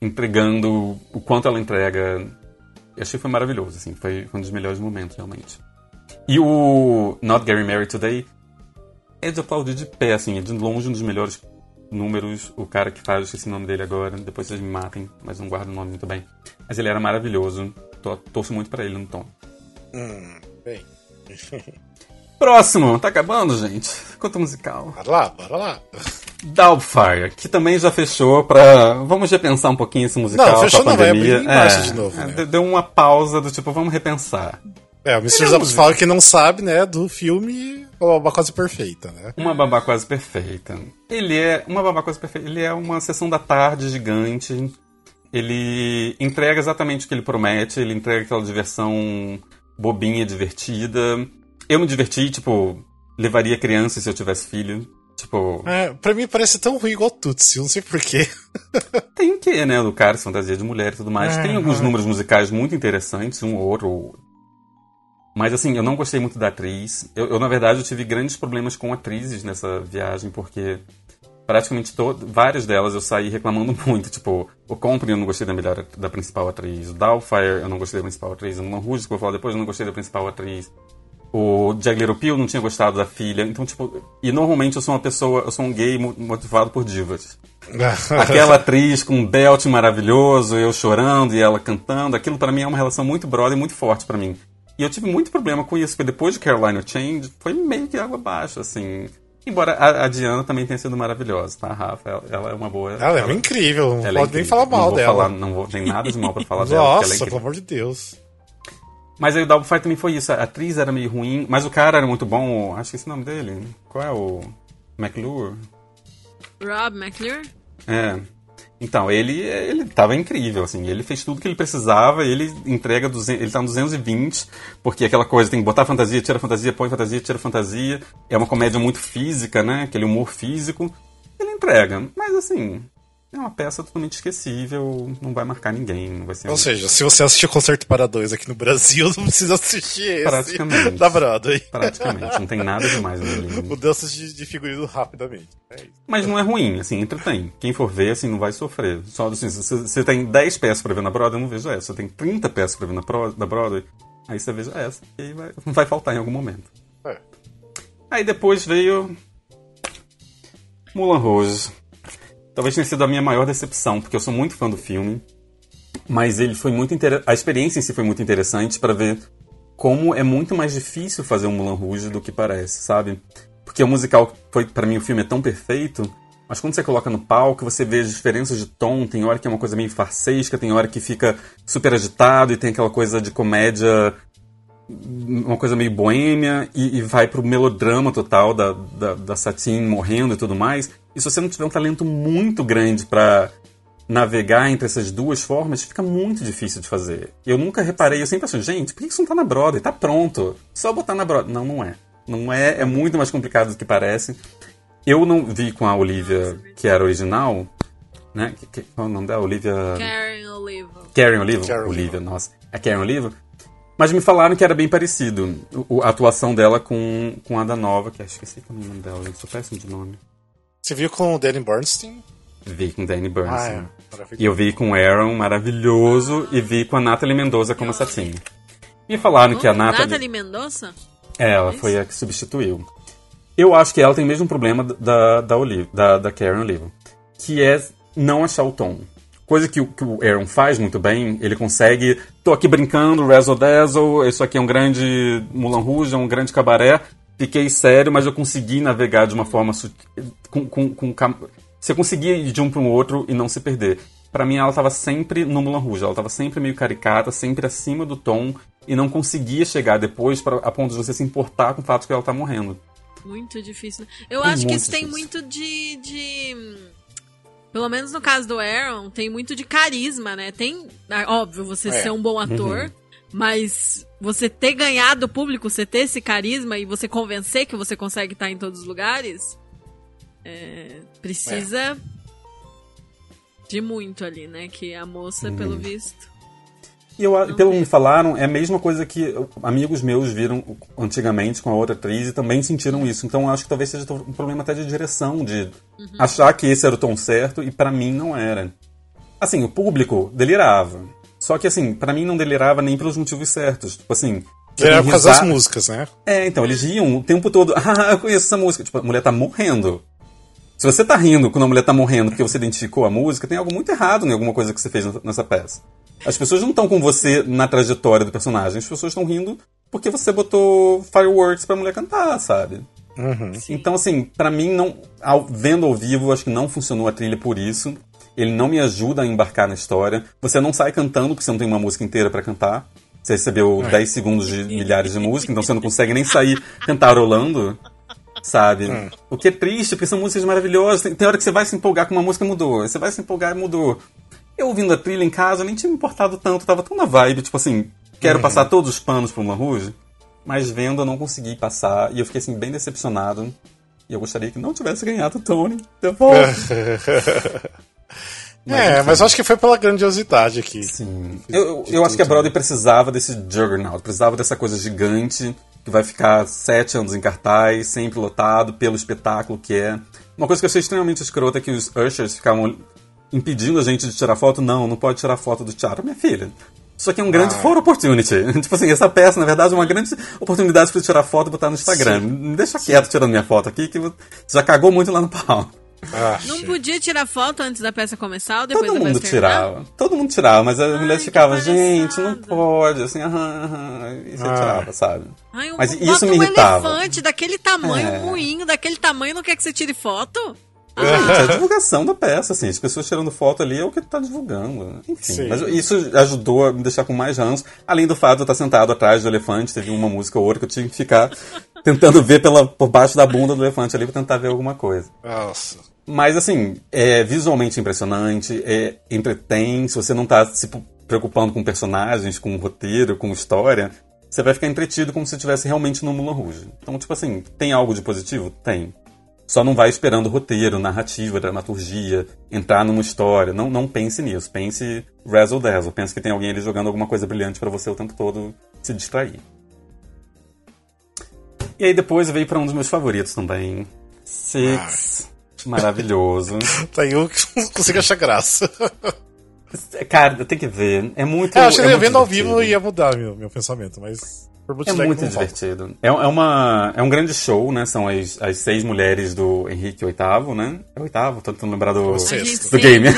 entregando o quanto ela entrega. Eu achei que foi maravilhoso assim foi um dos melhores momentos realmente. E o Not Gary Married Today é de aplaudir de pé assim é de longe um dos melhores números, o cara que faz, eu esqueci o nome dele agora, depois vocês me matem, mas não guardo o nome muito bem. Mas ele era maravilhoso, Tô, torço muito para ele no tom. Hum, bem. Próximo, tá acabando, gente? Conta musical. Bora lá, bora lá. Doubtfire, que também já fechou pra. Vamos repensar um pouquinho esse musical. Não, fechou com a não, vai pandemia. março de novo, né? é, Deu uma pausa do tipo, vamos repensar. É, o Mr. Doubtfire que não sabe, né, do filme Uma Quase Perfeita, né? Uma babá quase perfeita. Ele é. Uma babá quase perfeita. Ele é uma sessão da tarde gigante. Ele entrega exatamente o que ele promete. Ele entrega aquela diversão bobinha, divertida. Eu me diverti, tipo, levaria criança se eu tivesse filho. Tipo. É, pra mim parece tão ruim igual Tutsi, eu não sei porquê. Tem o quê, né? Do cara, fantasia de mulher e tudo mais. É, Tem alguns é. números musicais muito interessantes, um ou outro. Mas assim, eu não gostei muito da atriz. Eu, eu, na verdade, eu tive grandes problemas com atrizes nessa viagem, porque praticamente todo, várias delas eu saí reclamando muito. Tipo, o Company eu não gostei da melhor da principal atriz. O Doubtfire eu não gostei da principal atriz. O Mulan Rouge, que eu vou falar depois, eu não gostei da principal atriz. O Little Pill não tinha gostado da filha. Então, tipo... E normalmente eu sou uma pessoa... Eu sou um gay mo- motivado por divas. Aquela atriz com um belt maravilhoso, eu chorando e ela cantando, aquilo pra mim é uma relação muito brother e muito forte pra mim. E eu tive muito problema com isso, porque depois de Carolina Change, foi meio que água abaixo, assim. Embora a, a Diana também tenha sido maravilhosa, tá, Rafa? Ela, ela é uma boa. Ela é incrível, não ela é pode nem falar não mal vou dela. Falar, não vou, tem nada de mal pra falar dela. ela é Nossa, incrível. pelo amor de Deus. Mas aí o Double Fire também foi isso. A atriz era meio ruim, mas o cara era muito bom. Acho que esse é o nome dele. Qual é o. McClure? Rob McClure? É. Então, ele, ele tava incrível, assim. Ele fez tudo que ele precisava, ele entrega 200, ele tá no 220, porque aquela coisa, tem que botar fantasia, tira fantasia, põe fantasia, tira fantasia. É uma comédia muito física, né? Aquele humor físico. Ele entrega. Mas, assim, é uma peça totalmente esquecível, não vai marcar ninguém, não vai ser... Ou um- seja, se você assistiu Concerto para Dois aqui no Brasil, não precisa assistir esse Praticamente. da Broadway. Praticamente, não tem nada demais nele. Mudanças de, de figurino rapidamente. É isso. Mas não é ruim, assim, entretém. Quem for ver, assim, não vai sofrer. Só assim, se você- tem 10 peças pra ver na Broadway, eu não vejo essa. Você tem 30 peças pra ver na, Pro, na Broadway, aí você veja essa. E vai, vai faltar em algum momento. É. Aí depois veio. Mulan Rouge. Talvez tenha sido a minha maior decepção, porque eu sou muito fã do filme. Mas ele foi muito inter... A experiência em si foi muito interessante pra ver como é muito mais difícil fazer um Mulan Rouge do que parece, sabe? Porque o musical foi para mim o filme é tão perfeito, mas quando você coloca no palco, você vê as diferenças de tom, tem hora que é uma coisa meio farsesca, tem hora que fica super agitado e tem aquela coisa de comédia uma coisa meio boêmia e, e vai pro melodrama total da, da, da Satine morrendo e tudo mais. E se você não tiver um talento muito grande pra navegar entre essas duas formas, fica muito difícil de fazer. Eu nunca reparei, eu sempre achei, gente, por que isso não tá na Broadway? Tá pronto. Só botar na Broadway. Não, não é. Não é, é muito mais complicado do que parece. Eu não vi com a Olivia, que era original, né? Que, que, qual é o nome dela? Olivia... Karen Oliva. Karen Oliva? Karen Olivia, nossa. É Karen Oliva? Mas me falaram que era bem parecido. o- a atuação dela com, com a da nova, que acho que esqueci também o nome dela, gente. Sou péssimo de nome. Você viu com o Danny Bernstein? Vi com Danny Ah, Bernstein. é. Maravilhoso. E eu vi com o Aaron, maravilhoso, e vi com a Nathalie Mendoza como Satine. Me falaram que a Nathalie... Nathalie Mendonça? É, ela foi a que substituiu. Eu acho que ela tem o mesmo problema da, da, Oliva, da, da Karen Oliva, que é não achar o tom. Coisa que, o- que o Aaron faz muito bem, ele consegue. Tô aqui brincando, razzle dazzle, isso aqui é um grande Mulan Rouge, é um grande cabaré. Fiquei sério, mas eu consegui navegar de uma forma. Com, com, com, você conseguia ir de um para o outro e não se perder. Pra mim, ela tava sempre no Mulan Rouge, ela tava sempre meio caricata, sempre acima do tom, e não conseguia chegar depois pra, a ponto de você se importar com o fato que ela tá morrendo. Muito difícil. Eu Tem acho que isso tem difícil. muito de, de. Pelo menos no caso do Aaron, tem muito de carisma, né? Tem. ah, Óbvio, você É. ser um bom ator, mas você ter ganhado o público, você ter esse carisma e você convencer que você consegue estar em todos os lugares. é, precisa de muito ali, né? Que a moça, pelo visto. E eu, pelo que me falaram, é a mesma coisa que amigos meus viram antigamente com a outra atriz e também sentiram isso. Então eu acho que talvez seja um problema até de direção, de achar que esse era o tom certo e pra mim não era. Assim, o público delirava. Só que assim, pra mim não delirava nem pelos motivos certos. Tipo assim. tem por causa das músicas, né? É, então, eles riam o tempo todo. Ah, eu conheço essa música. Tipo, a mulher tá morrendo. Se você tá rindo quando a mulher tá morrendo porque você identificou a música, tem algo muito errado em alguma coisa que você fez nessa peça. As pessoas não estão com você na trajetória do personagem, as pessoas estão rindo porque você botou fireworks pra mulher cantar, sabe? Uhum. Então, assim, para mim, não, ao, vendo ao vivo, acho que não funcionou a trilha por isso. Ele não me ajuda a embarcar na história. Você não sai cantando, porque você não tem uma música inteira para cantar. Você recebeu é. 10 segundos de milhares de música, então você não consegue nem sair cantarolando, sabe? É. O que é triste, porque são músicas maravilhosas. Tem, tem hora que você vai se empolgar com uma música mudou. Você vai se empolgar e mudou. Eu ouvindo a trilha em casa, nem tinha me importado tanto, tava tão na vibe, tipo assim, quero uhum. passar todos os panos pro Moulin Rouge, mas vendo eu não consegui passar, e eu fiquei assim, bem decepcionado. E eu gostaria que não tivesse ganhado o Tony. Depois. Mas, é, mas eu acho que foi pela grandiosidade aqui. Sim. Eu, eu acho que a Broadway precisava desse juggernaut, precisava dessa coisa gigante que vai ficar sete anos em cartaz, sempre lotado pelo espetáculo que é. Uma coisa que eu achei extremamente escrota é que os ushers ficavam impedindo a gente de tirar foto. Não, não pode tirar foto do teatro. Minha filha, isso aqui é um grande ah. photo opportunity. tipo assim, essa peça, na verdade, é uma grande oportunidade para tirar foto e botar no Instagram. Sim. Me deixa quieto tirando minha foto aqui, que já cagou muito lá no pau. Ah, não podia tirar foto antes da peça começar ou depois Todo da mundo tirava. Todo mundo tirava, mas as mulheres ficavam, gente, não pode, assim, aham, aham. E você ah. tirava, sabe? Ai, um, mas isso me irritava. um elefante daquele tamanho, é. um moinho daquele tamanho, não quer que você tire foto? Ah. É a divulgação da peça, assim. As pessoas tirando foto ali é o que tá divulgando. Enfim. Sim. Mas isso ajudou a me deixar com mais ranço. Além do fato de eu estar sentado atrás do elefante, teve uma música ou outra que eu tinha que ficar tentando ver pela, por baixo da bunda do elefante ali pra tentar ver alguma coisa. Nossa. Mas, assim, é visualmente impressionante, é, entretém. Se você não tá se preocupando com personagens, com roteiro, com história, você vai ficar entretido como se estivesse realmente no Mulan Rouge. Então, tipo assim, tem algo de positivo? Tem. Só não vai esperando roteiro, narrativa, dramaturgia, entrar numa história. Não, não pense nisso. Pense razzle dazzle. Pense que tem alguém ali jogando alguma coisa brilhante para você o tempo todo se distrair. E aí depois veio para um dos meus favoritos também. Six. Ah. Maravilhoso. tá aí eu consigo achar graça. Cara, tem que ver. É muito. É, achei é vendo ao vivo ia mudar meu, meu pensamento, mas. É muito divertido. É, é, uma, é um grande show, né? São as, as seis mulheres do Henrique VIII, né? É o oitavo, tô tentando lembrar do, do game.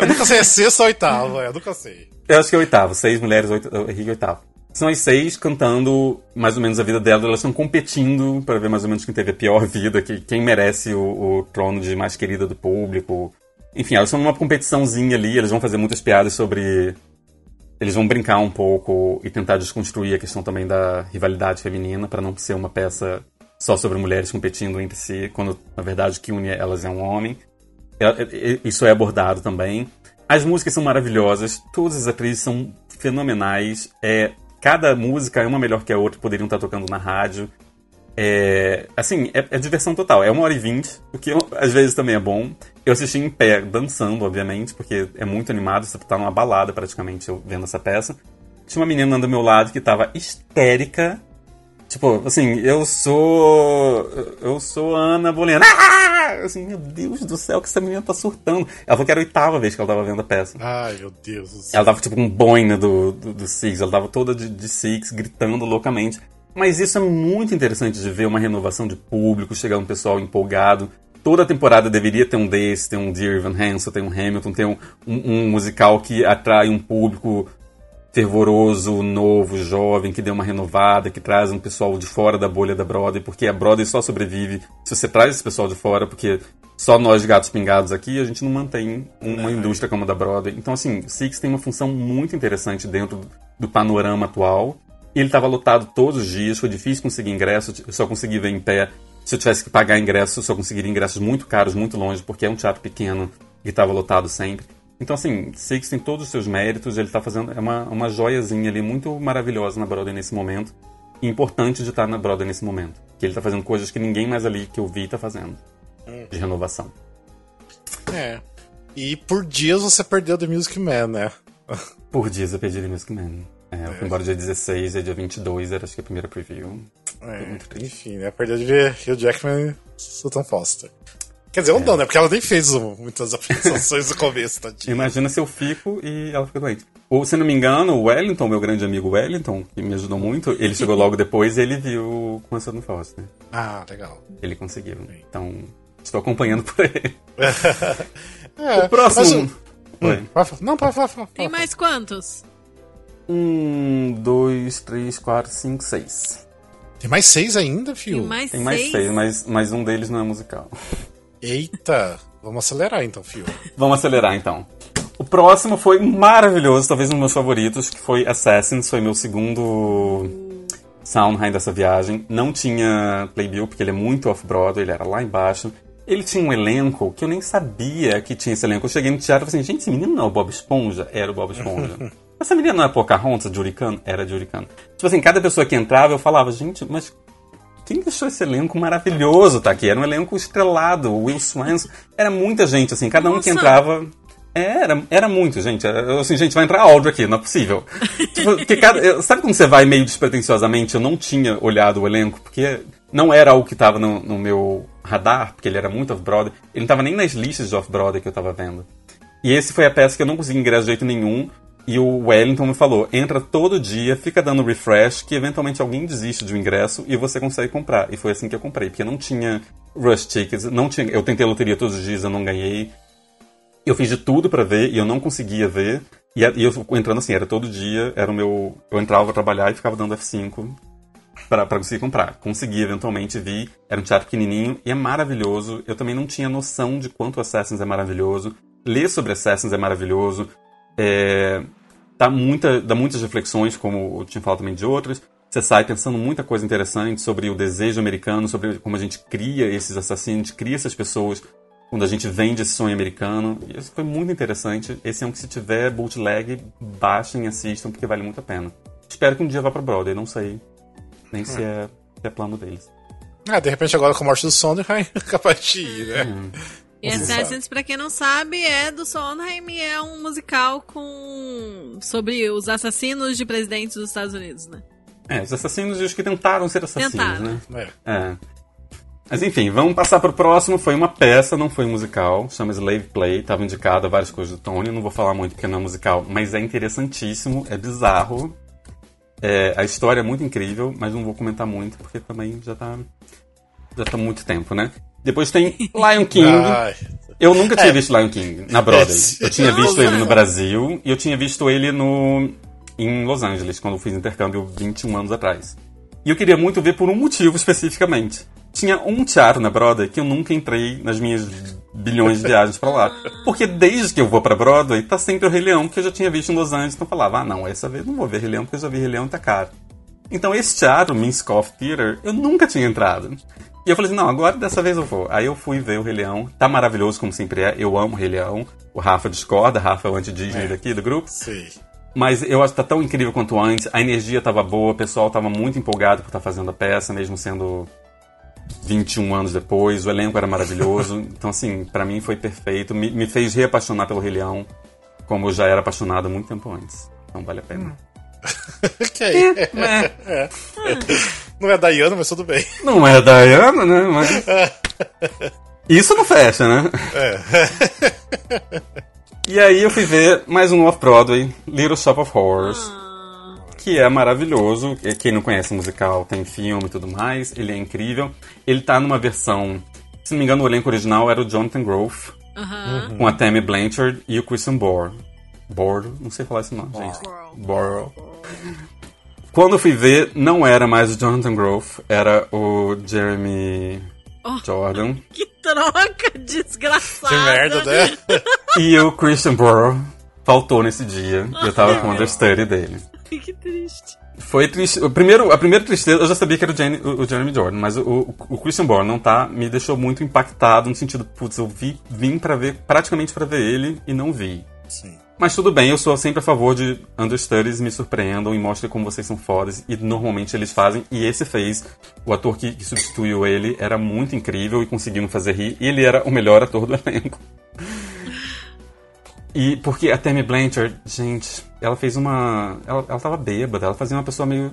eu nunca sei, é sexto ou oitavo, é, eu nunca sei. Eu acho que é oitavo, seis mulheres, oito, Henrique VIII são as seis cantando mais ou menos a vida delas. Elas estão competindo para ver mais ou menos quem teve a pior vida, que, quem merece o, o trono de mais querida do público. Enfim, elas estão numa competiçãozinha ali. Eles vão fazer muitas piadas sobre. Eles vão brincar um pouco e tentar desconstruir a questão também da rivalidade feminina, para não ser uma peça só sobre mulheres competindo entre si, quando na verdade o que une elas é um homem. É, é, isso é abordado também. As músicas são maravilhosas, todas as atrizes são fenomenais. É, cada música é uma melhor que a outra, poderiam estar tocando na rádio. É, assim, é, é, diversão total. É uma hora e vinte, o que às vezes também é bom. Eu assisti em pé, dançando, obviamente, porque é muito animado, você tá numa balada praticamente vendo essa peça. Tinha uma menina do meu lado que tava histérica. Tipo, assim, eu sou. Eu sou Ana Bolena. Ah! Assim, meu Deus do céu, que essa menina tá surtando. Ela falou que era a oitava vez que ela tava vendo a peça. Ai, meu Deus do céu. Ela tava tipo um boina do, do, do Six, ela tava toda de, de Six, gritando loucamente. Mas isso é muito interessante de ver uma renovação de público, chegar um pessoal empolgado. Toda temporada deveria ter um desse, ter um Dear Evan Hansen, ter um Hamilton, ter um, um, um musical que atrai um público fervoroso, novo, jovem, que deu uma renovada, que traz um pessoal de fora da bolha da Broadway, porque a Broadway só sobrevive se você traz esse pessoal de fora, porque só nós gatos pingados aqui, a gente não mantém uma indústria como a da Broadway. Então, assim, Six tem uma função muito interessante dentro do panorama atual. Ele estava lotado todos os dias, foi difícil conseguir ingresso, eu só consegui ver em pé. Se eu tivesse que pagar ingresso, eu só conseguiria ingressos muito caros, muito longe, porque é um teatro pequeno e estava lotado sempre. Então, assim, Six tem todos os seus méritos, ele tá fazendo. É uma, uma joiazinha ali muito maravilhosa na Broadway nesse momento. E importante de estar na Broadway nesse momento. Que ele tá fazendo coisas que ninguém mais ali que eu vi tá fazendo. De renovação. É. E por dias você perdeu The Music Man, né? por dias eu perdi The Music Man. É, eu fui embora dia 16 e dia 22 era acho que a primeira preview. É, enfim, né? Perdeu de ver Hugh Jackman e Sultan Foster. Quer dizer, eu é. não, né? Porque ela nem fez muitas apresentações no começo, tadinha. Imagina se eu fico e ela fica doente. Ou, se não me engano, o Wellington, meu grande amigo Wellington, que me ajudou muito, ele chegou logo depois e ele viu com a no Foster. Ah, legal. Ele conseguiu. Então, estou acompanhando por ele. é, o próximo. Mas, hum, não, pode falar. Tem mais quantos? Um, dois, três, quatro, cinco, seis. Tem mais seis ainda, fio? Tem mais Tem mais seis. seis, mas, mas um deles não é musical. Eita! Vamos acelerar então, fio. Vamos acelerar então. O próximo foi maravilhoso, talvez um dos meus favoritos, que foi Assassins, foi meu segundo Soundheim dessa viagem. Não tinha Playbill, porque ele é muito off-Broadway, ele era lá embaixo. Ele tinha um elenco que eu nem sabia que tinha esse elenco. Eu cheguei no teatro e falei assim, gente, esse menino não é o Bob Esponja? Era o Bob Esponja. Essa menina não é Pocahontas, Judy Kahn? Era Judy Kahn. Tipo assim, cada pessoa que entrava eu falava, gente, mas quem deixou esse elenco maravilhoso tá aqui? Era um elenco estrelado, o Will Swans. Era muita gente, assim, cada um que Nossa. entrava. É, Era, era muito, gente. Era, assim, gente, vai entrar áudio aqui, não é possível. Tipo, cada- sabe quando você vai meio despretensiosamente? Eu não tinha olhado o elenco, porque não era algo que tava no, no meu radar, porque ele era muito off-Broadway. Ele não tava nem nas listas de off-Broadway que eu tava vendo. E esse foi a peça que eu não consegui ingresso de jeito nenhum. E o Wellington me falou: entra todo dia, fica dando refresh, que eventualmente alguém desiste de um ingresso e você consegue comprar. E foi assim que eu comprei, porque não tinha rush tickets, não tinha. Eu tentei a loteria todos os dias, eu não ganhei. Eu fiz de tudo pra ver e eu não conseguia ver. E, eu entrando assim, era todo dia, era o meu. Eu entrava pra trabalhar e ficava dando F5 pra, pra conseguir comprar. Consegui, eventualmente, vi. Era um teatro pequenininho e é maravilhoso. Eu também não tinha noção de quanto Assassins é maravilhoso. Ler sobre Assassins é maravilhoso. É, dá, muita, dá muitas reflexões, como eu tinha falado também de outras. Você sai pensando muita coisa interessante sobre o desejo americano, sobre como a gente cria esses assassinos, cria essas pessoas quando a gente vende esse sonho americano. E isso foi muito interessante. Esse é um que, se tiver bootleg, baixem e assistam, porque vale muito a pena. Espero que um dia vá pra Broadway, não sei nem se é, se é plano deles. Ah, de repente agora com a morte do Sondheim, capaz de ir, né? E Assassins, pra quem não sabe, é do Sondheim e é um musical com sobre os assassinos de presidentes dos Estados Unidos, né? É, os assassinos e os que tentaram ser assassinos, Tentaram. né? É. É. Mas enfim, vamos passar pro próximo. Foi uma peça, não foi um musical. Chama Slave Play. Tava indicado a várias coisas do Tony. Não vou falar muito porque não é musical, mas é interessantíssimo, é bizarro. É, a história é muito incrível, mas não vou comentar muito porque também já tá. Já tá muito tempo, né? Depois tem Lion King. Ai, Eu nunca tinha É. visto Lion King na Broadway. É, Eu tinha visto ele no Brasil e eu tinha visto ele no em Los Angeles, quando eu fiz intercâmbio 21 anos atrás. E eu queria muito ver por um motivo especificamente. Tinha um teatro na Broadway que eu nunca entrei nas minhas bilhões de viagens pra lá. Porque desde que eu vou pra Broadway, tá sempre o Rei Leão que eu já tinha visto em Los Angeles. Então eu falava, ah não, essa vez não vou ver Rei Leão porque eu já vi Rei Leão e tá caro. Então esse teatro, Minskoff Theater, eu nunca tinha entrado. E eu falei assim, não, agora dessa vez eu vou. Aí eu fui ver o Rei Leão. Tá maravilhoso como sempre é. Eu amo o Rei Leão. O Rafa discorda, Rafa é o anti-Disney É. daqui do grupo. sei. Mas eu acho que tá tão incrível quanto antes. A energia tava boa, o pessoal tava muito empolgado por estar fazendo a peça, mesmo sendo 21 anos depois. O elenco era maravilhoso. Então, assim, pra mim foi perfeito. Me, me fez reapaixonar pelo Rei Leão, como eu já era apaixonado muito tempo antes. Então vale a pena. Ok. É, É. Não é a Diana, mas tudo bem. não é a Diana, né? Mas. Isso não fecha, né? E aí eu fui ver mais um off-Broadway, Little Shop of Horrors. que é maravilhoso. Quem não conhece o musical tem filme e tudo mais. Ele é incrível. Ele tá numa versão. Se não me engano, o elenco original era o Jonathan Groff, com a Tammy Blanchard e o Christian Bohr. Bohr? Não sei falar esse nome, gente. Bohr. Quando eu fui ver, não era mais o Jonathan Groff, era o Jeremy Oh. Jordan. Que troca desgraçada. Que merda, né? E o Christian Bohr faltou nesse dia. e Eu tava com o understudy dele. Que triste. Foi triste. O primeiro, a primeira tristeza, eu já sabia que era o, Jane- o- o Jeremy Jordan, mas o, o, o Christian Bourne não tá, me deixou muito impactado no sentido, putz, eu vi, vim para ver, praticamente pra ver ele e não vi. Sim. Mas tudo bem, eu sou sempre a favor de understudies me surpreendam e mostrem como vocês são fodas, e normalmente eles fazem, e esse fez. O ator que, que substituiu ele era muito incrível e conseguiu me fazer rir, e ele era o melhor ator do elenco. E porque a Tammy Blanchard, gente, ela fez uma. Ela, ela tava bêbada, ela fazia uma pessoa meio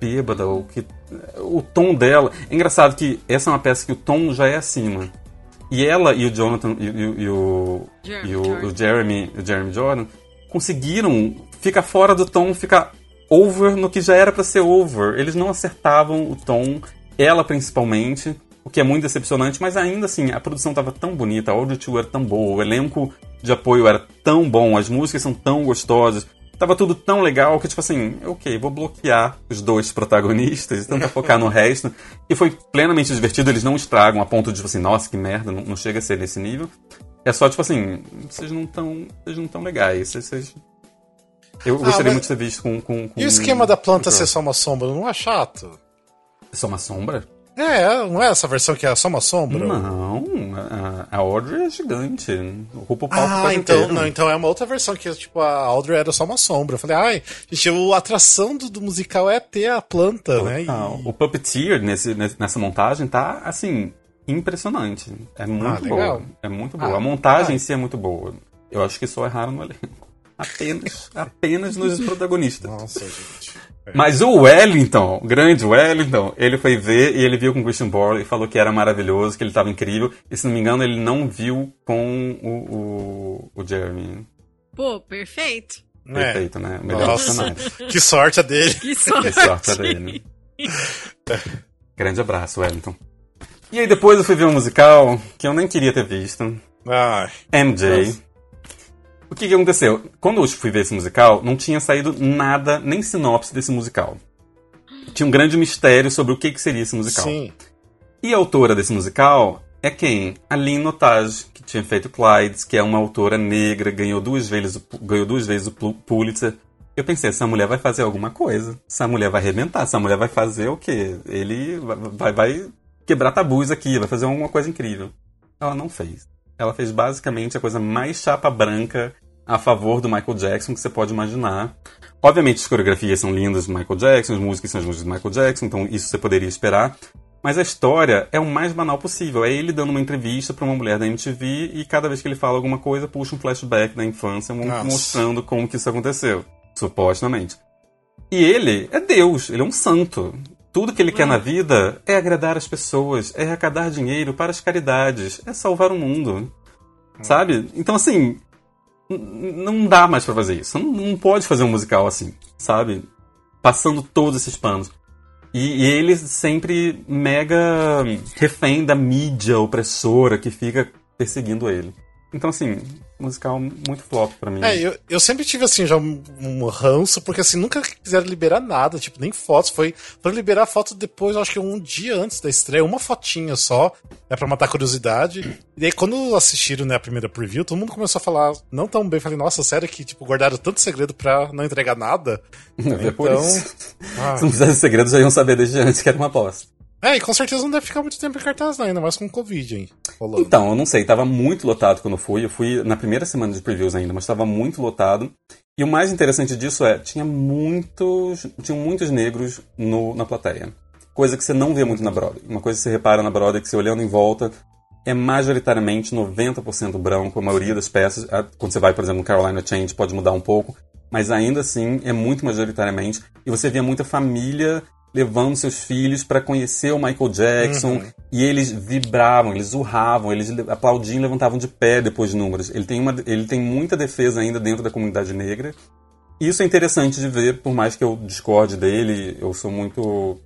bêbada, o que. O tom dela. É engraçado que essa é uma peça que o tom já é acima. E ela e o Jonathan e, e- e o. Jeremy e o, Jordan. o Jeremy, o Jeremy Jordan conseguiram ficar fora do tom, ficar over no que já era pra ser over. Eles não acertavam o tom, ela principalmente, o que é muito decepcionante, mas ainda assim, a produção tava tão bonita, a audio era tão boa, o elenco de apoio era tão bom, as músicas são tão gostosas. Tava tudo tão legal que, tipo assim, ok, vou bloquear os dois protagonistas e tentar focar no resto. E foi plenamente divertido, eles não estragam a ponto de, tipo assim, nossa, que merda, não, não chega a ser nesse nível. É só, tipo assim, vocês não estão. Vocês não estão legais. Vocês. Eu ah, gostaria mas... muito de ter visto com, com, com E o esquema da planta ser só uma sombra, não é chato? É só uma sombra? É, não é essa versão que é só uma sombra? Não, a, a Audrey é gigante. Ocupa o palco ah, então, não, então é uma outra versão que tipo a Audrey era só uma sombra. Eu falei, ai, gente, a atração do, do musical é ter a planta, né? E... O puppeteer nesse, nessa montagem tá assim impressionante. É muito ah, boa. É muito boa. Ah, a montagem ah. em si é muito boa. Eu acho que só erraram no elenco. Apenas, apenas nos protagonistas. Nossa, gente. Mas o Wellington, o grande Wellington, ele foi ver e ele viu com o Christian Borle e falou que era maravilhoso, que ele estava incrível. E se não me engano, ele não viu com o, o, o Jeremy. Pô, perfeito. Perfeito, é. né? Melhor Nossa, que sorte a dele. Que sorte, que sorte a dele. grande abraço, Wellington. E aí depois eu fui ver um musical que eu nem queria ter visto. Ai. MJ. Nossa. O que, que aconteceu? Quando eu fui ver esse musical, não tinha saído nada, nem sinopse desse musical. Tinha um grande mistério sobre o que, que seria esse musical. Sim. E a autora desse musical é quem? A Lynn Notage, que tinha feito Clydes, que é uma autora negra, ganhou duas vezes, ganhou duas vezes o Pulitzer. Eu pensei, essa mulher vai fazer alguma coisa. Essa mulher vai arrebentar. Essa mulher vai fazer o quê? Ele vai, vai, vai quebrar tabus aqui, vai fazer alguma coisa incrível. Ela não fez. Ela fez basicamente a coisa mais chapa branca a favor do Michael Jackson que você pode imaginar. Obviamente as coreografias são lindas do Michael Jackson, as músicas são as músicas do Michael Jackson, então isso você poderia esperar. Mas a história é o mais banal possível. É ele dando uma entrevista para uma mulher da MTV e cada vez que ele fala alguma coisa, puxa um flashback da infância Nossa. mostrando como que isso aconteceu, supostamente. E ele é Deus, ele é um santo. Tudo que ele quer na vida é agradar as pessoas, é arrecadar dinheiro para as caridades, é salvar o mundo. Sabe? Então, assim, não dá mais para fazer isso. Não, não, pode fazer um musical assim, sabe? Passando todos esses panos. E, e ele sempre mega refém da mídia opressora que fica perseguindo ele. Então, assim, musical muito flop pra mim. É, eu, eu sempre tive, assim, já um, um ranço, porque, assim, nunca quiseram liberar nada, tipo, nem fotos. Foi para liberar foto depois, acho que um dia antes da estreia, uma fotinha só, né, pra matar a curiosidade. E aí, quando assistiram, né, a primeira preview, todo mundo começou a falar não tão bem. Falei, nossa, sério que, tipo, guardaram tanto segredo pra não entregar nada? Então, isso. Ah. Se não fizesse segredo, já iam saber desde antes que era uma aposta. É, e com certeza não deve ficar muito tempo em cartaz, ainda mais com o Covid, hein? Rolando. Então, eu não sei, tava muito lotado quando eu fui. Eu fui na primeira semana de previews ainda, mas tava muito lotado. E o mais interessante disso é, tinha muitos. Tinham muitos negros no, na plateia. Coisa que você não vê muito na Broadway. Uma coisa que você repara na Broadway é que você olhando em volta é majoritariamente 90% branco, a maioria das peças. Quando você vai, por exemplo, no Carolina Change, pode mudar um pouco. Mas ainda assim, é muito majoritariamente. E você via muita família levando seus filhos para conhecer o Michael Jackson uhum. e eles vibravam, eles urravam, eles aplaudiam e levantavam de pé depois de números. Ele tem, uma, ele tem muita defesa ainda dentro da comunidade negra. Isso é interessante de ver, por mais que eu discorde dele, eu sou muito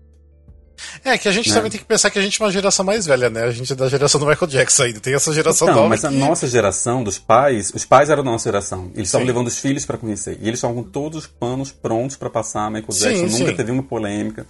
é, que a gente né? também tem que pensar que a gente é uma geração mais velha, né? A gente é da geração do Michael Jackson ainda. Tem essa geração então, nova. Mas que... a nossa geração, dos pais, os pais eram da nossa geração. Eles estavam levando os filhos para conhecer. E eles estavam com todos os panos prontos para passar Michael Jackson. Sim, Nunca sim. teve uma polêmica.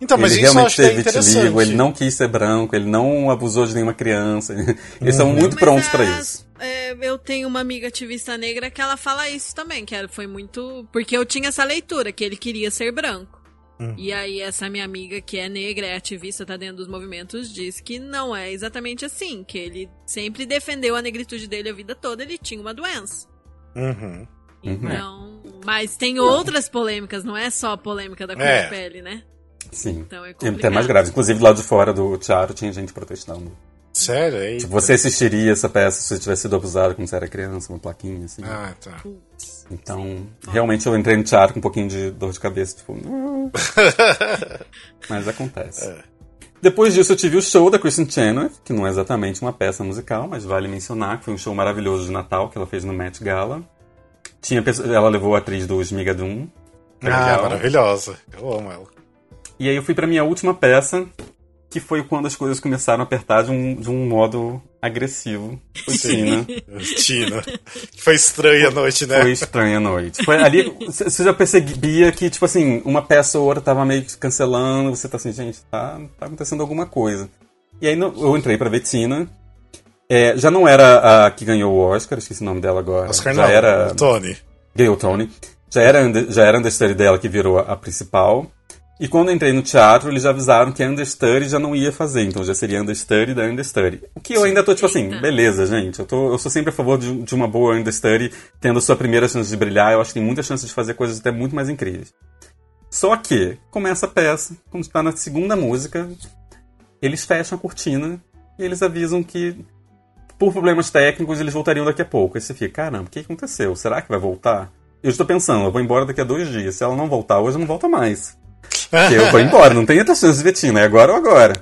Então, mas ele isso realmente teve vitiligo, ele não quis ser branco, ele não abusou de nenhuma criança. Eles uhum. muito prontos para isso. É, eu tenho uma amiga ativista negra que ela fala isso também, que foi muito. Porque eu tinha essa leitura, que ele queria ser branco. Hum. E aí, essa minha amiga que é negra, é ativista, tá dentro dos movimentos, diz que não é exatamente assim. Que ele sempre defendeu a negritude dele a vida toda, ele tinha uma doença. Uhum. Então. Uhum. Mas tem outras polêmicas, não é só a polêmica da cor é. de pele, né? Sim. Então é complicado. Até mais grave. Inclusive, lá de fora do teatro tinha gente protestando. Sério? Eita. Tipo, você assistiria essa peça se você tivesse sido abusado quando você era criança, uma plaquinha, assim. Ah, tá. Então, realmente eu entrei no teatro com um pouquinho de dor de cabeça, tipo. mas acontece. É. Depois disso, eu tive o show da Kristen Chenoweth, que não é exatamente uma peça musical, mas vale mencionar que foi um show maravilhoso de Natal que ela fez no Met Gala. Tinha, ela levou a atriz do Smigadum. Ah, legal. maravilhosa. Eu amo ela. E aí eu fui pra minha última peça, que foi quando as coisas começaram a apertar de um, de um modo agressivo. Foi Tina. Tina. Foi estranha a noite, né? Foi estranha a noite. Foi ali, você já percebia que, tipo assim, uma peça ou outra tava meio que cancelando, você tá assim, gente, tá, tá acontecendo alguma coisa. E aí eu entrei pra ver Tina. É, já não era a que ganhou o Oscar, esqueci o nome dela agora. Oscar já não, era Tony. Ganhou o Tony. Já era, já era a understudy dela que virou a, a principal. E quando eu entrei no teatro, eles já avisaram que a understudy já não ia fazer, então já seria understudy da understudy. O que eu ainda tô tipo assim, beleza, gente, eu, tô, eu sou sempre a favor de, de uma boa understudy, tendo a sua primeira chance de brilhar, eu acho que tem muita chance de fazer coisas até muito mais incríveis. Só que, começa a peça, quando está na segunda música, eles fecham a cortina e eles avisam que, por problemas técnicos, eles voltariam daqui a pouco. Aí você fica, caramba, o que aconteceu? Será que vai voltar? Eu estou pensando, eu vou embora daqui a dois dias. Se ela não voltar hoje, não volta mais. Porque eu vou embora, não tem outra chance de ver Tina, é agora ou agora.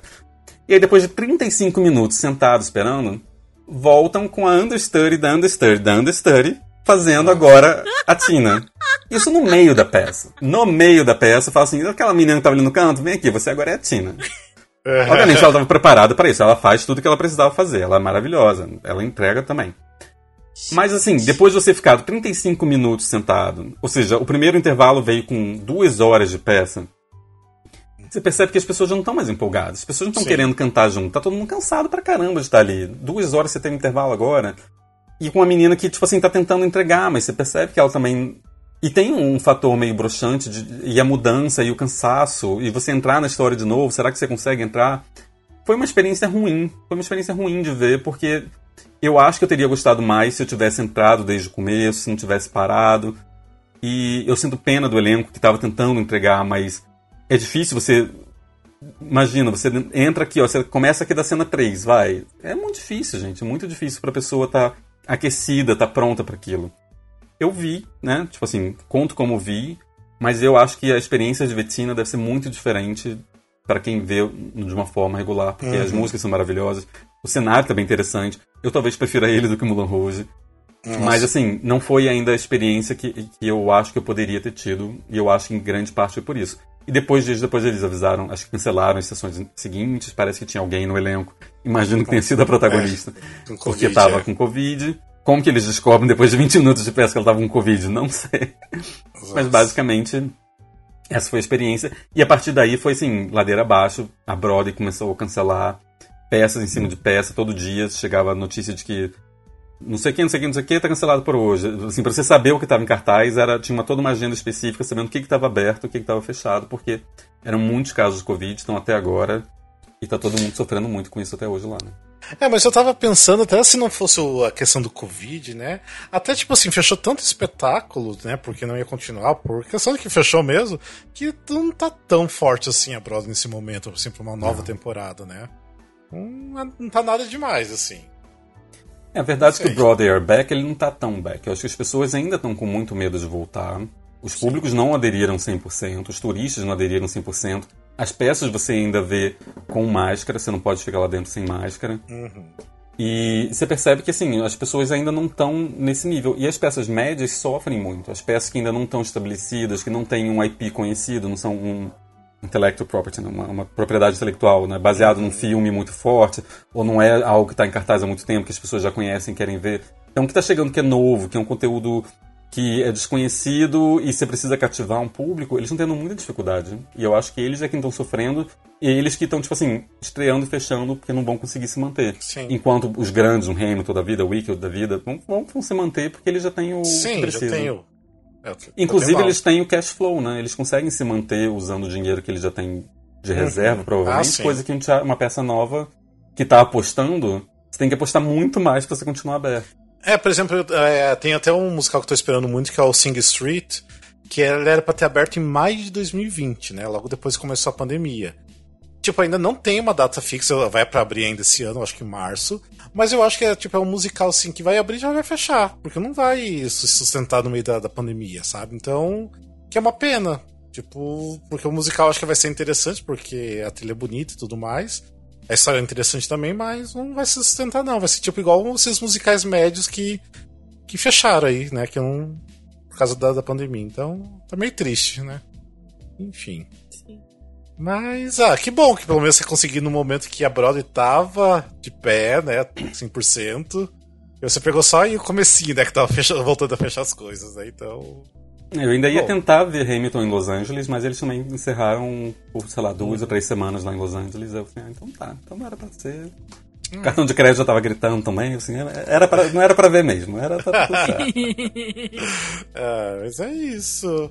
E aí, depois de 35 minutos sentados esperando, voltam com a understudy da understudy da understudy, fazendo agora a Tina. Isso no meio da peça. No meio da peça, fala assim, aquela menina que tava ali no canto, vem aqui, você agora é a Tina. Obviamente ela estava preparada para isso, ela faz tudo que ela precisava fazer, ela é maravilhosa, ela entrega também. Mas assim, depois de você ficar 35 minutos sentado, ou seja, o primeiro intervalo veio com duas horas de peça, você percebe que as pessoas já não estão mais empolgadas. As pessoas não estão querendo cantar junto. Tá todo mundo cansado pra caramba de estar ali. Duas horas você tem um intervalo agora. E com uma menina que, tipo assim, tá tentando entregar, mas você percebe que ela também. E tem um fator meio broxante, de... e a mudança, e o cansaço, e você entrar na história de novo, será que você consegue entrar? Foi uma experiência ruim. Foi uma experiência ruim de ver, porque eu acho que eu teria gostado mais se eu tivesse entrado desde o começo, se não tivesse parado. E eu sinto pena do elenco que estava tentando entregar, mas é difícil você. Imagina, você entra aqui, ó, você começa aqui da cena 3, vai. É muito difícil, gente. É muito difícil pra pessoa estar tá aquecida, tá pronta para aquilo. Eu vi, né? Tipo assim, conto como vi, mas eu acho que a experiência de Vetina deve ser muito diferente para quem vê de uma forma regular, porque uhum. as músicas são maravilhosas, o cenário tá bem interessante. Eu talvez prefira ele do que o Mulan Rouge. Nossa. Mas assim, não foi ainda a experiência que, que eu acho que eu poderia ter tido, e eu acho que em grande parte foi por isso. E depois dias depois eles avisaram, acho que cancelaram as sessões seguintes, parece que tinha alguém no elenco. Imagino que tenha sido a protagonista. É, porque estava é. com Covid. Como que eles descobrem depois de 20 minutos de peça que ela estava com Covid? Não sei. Nossa. Mas basicamente, essa foi a experiência. E a partir daí foi assim, ladeira abaixo. A Broadway começou a cancelar peças em cima de peça todo dia. Chegava a notícia de que não sei o que, não sei o que, não sei o que, tá cancelado por hoje. Assim, pra você saber o que estava em cartaz, era, tinha uma, toda uma agenda específica, sabendo o que estava aberto, o que estava fechado, porque eram muitos casos de Covid, estão até agora, e tá todo mundo sofrendo muito com isso até hoje lá, né? É, mas eu tava pensando, até se não fosse a questão do Covid, né? Até tipo assim, fechou tanto espetáculo, né? Porque não ia continuar, por questão de que fechou mesmo, que não tá tão forte assim a Broadway nesse momento, assim, pra uma nova não. temporada, né? Não, não tá nada demais, assim. É verdade que o Broadway Back ele não tá tão back. Eu acho que as pessoas ainda estão com muito medo de voltar. Os públicos não aderiram 100%, os turistas não aderiram 100%. As peças você ainda vê com máscara, você não pode ficar lá dentro sem máscara. Uhum. E você percebe que assim, as pessoas ainda não estão nesse nível. E as peças médias sofrem muito. As peças que ainda não estão estabelecidas, que não têm um IP conhecido, não são um, intellectual property, né? uma, uma, propriedade intelectual, né? baseado num filme muito forte, ou não é algo que está em cartaz há muito tempo, que as pessoas já conhecem, querem ver. Então, o que está chegando que é novo, que é um conteúdo que é desconhecido e você precisa cativar um público, eles estão tendo muita dificuldade. E eu acho que eles é quem estão sofrendo e eles que estão, tipo assim, estreando e fechando porque não vão conseguir se manter. Sim. Enquanto os grandes, o Reino toda a vida, o Wicked da vida, vão, vão, se manter porque eles já têm o Sim, que precisam. Já tem o é, Inclusive, eles têm o cash flow, né? Eles conseguem se manter usando o dinheiro que eles já têm de uhum. reserva, uhum. provavelmente. Ah, coisa que uma peça nova que está apostando, você tem que apostar muito mais para você continuar aberto. É, por exemplo, é, tem até um musical que eu tô esperando muito, que é o Sing Street, que era para ter aberto em maio de 2020, né? Logo depois começou a pandemia. Tipo, ainda não tem uma data fixa, vai para abrir ainda esse ano, acho que em março. Mas eu acho que é, tipo, é um musical assim que vai abrir e já vai fechar. Porque não vai se sustentar no meio da, da pandemia, sabe? Então, que é uma pena. Tipo, porque o musical acho que vai ser interessante, porque a trilha é bonita e tudo mais. A história é interessante também, mas não vai se sustentar, não. Vai ser tipo igual esses musicais médios que, que fecharam aí, né? Que não. Por causa da, da pandemia. Então, tá meio triste, né? Enfim. Mas, ah, que bom que pelo menos você conseguiu no momento que a Broadway tava de pé, né? 100%. E você pegou só aí o comecinho, né? Que tava fechando, voltando a fechar as coisas, né? Então. Eu ainda ia Bom. tentar ver Hamilton em Los Angeles, mas eles também encerraram por, sei lá, duas ou três semanas lá em Los Angeles. Eu falei, ah, então tá, então não era pra ser. Hum. Cartão de crédito já tava gritando também, assim, era pra, não era pra ver mesmo, era pra é, mas é isso.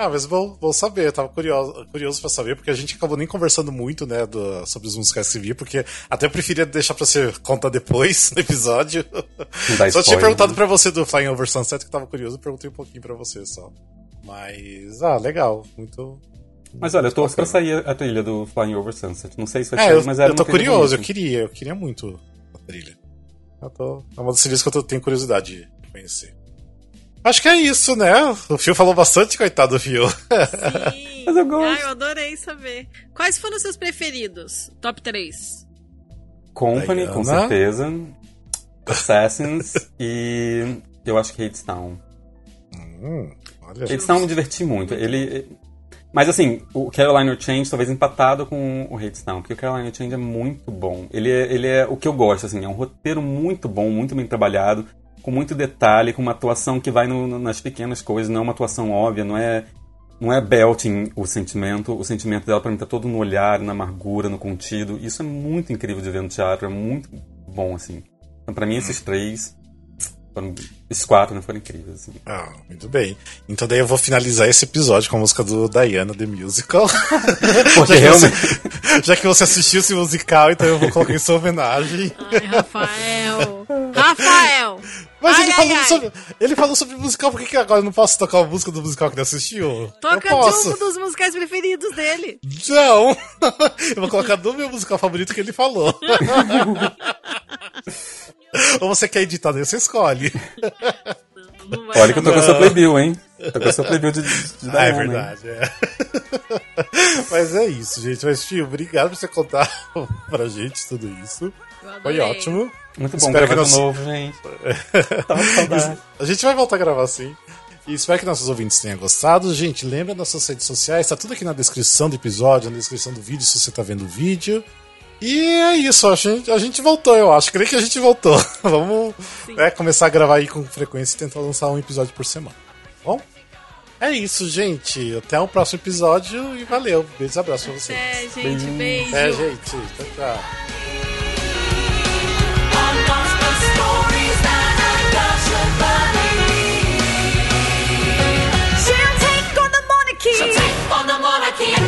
Ah, mas vou, vou saber, eu tava curioso, curioso pra saber, porque a gente acabou nem conversando muito, né, do, sobre os musicais que vi, porque até eu preferia deixar pra você contar depois no episódio. só tinha perguntado né? pra você do Flying Over Sunset, que tava curioso, perguntei um pouquinho pra você só. Mas, ah, legal, muito. Mas olha, eu tô pra sair a trilha do Flying Over Sunset. Não sei se vai é, eu, mas era Eu tô curioso, eu queria, eu queria muito a trilha. Eu tô, é uma das trilhas que eu tô, tenho curiosidade de conhecer. Acho que é isso, né? O Fio falou bastante, coitado do Fio. Sim. Mas eu gosto. Ah, eu adorei saber. Quais foram os seus preferidos? Top 3. Company, Diana. com certeza. Assassins e eu acho que Hadestown. Hum, olha. Hadestown me diverti muito. Ele... Mas assim, o Carolina Change talvez empatado com o Hadestown, porque o Carolina Change é muito bom. Ele é, ele é o que eu gosto, assim, é um roteiro muito bom, muito bem trabalhado com muito detalhe, com uma atuação que vai no, nas pequenas coisas, não é uma atuação óbvia, não é não é belting o sentimento, o sentimento dela para mim tá todo no olhar, na amargura, no contido. Isso é muito incrível de ver no teatro, é muito bom assim. Então para mim esses três foram, esses quatro né, foram incríveis. Assim. Ah, muito bem. Então daí eu vou finalizar esse episódio com a música do Diana The Musical. Porque já, realmente... você, já que você assistiu esse musical, então eu vou colocar em sua homenagem. Ai, Rafael! Rafael! Mas ai, ele, ai, falou ai. Sobre, ele falou sobre musical, por que, que agora eu não posso tocar a música do musical que ele assistiu? Toca de um dos musicais preferidos dele. Não! eu vou colocar do meu musical favorito que ele falou. Ou você quer editar, daí você escolhe. Olha que eu tô com a sua playbill, hein? Tô com a sua playbill de, de, de Ah, é verdade, é. Mas é isso, gente. Mas, tio, obrigado por você contar pra gente tudo isso. Foi ótimo. Muito bom espero que nós... novo, gente. a gente vai voltar a gravar sim. E espero que nossos ouvintes tenham gostado. Gente, lembra das suas redes sociais, tá tudo aqui na descrição do episódio, na descrição do vídeo, se você tá vendo o vídeo. E é isso, a gente, a gente voltou, eu acho. Creio que a gente voltou. Vamos né, começar a gravar aí com frequência e tentar lançar um episódio por semana. Tá bom? É isso, gente. Até o próximo episódio e valeu. Beijos e abraços pra vocês. É, gente. Beijo. É, gente. Tchau, tchau.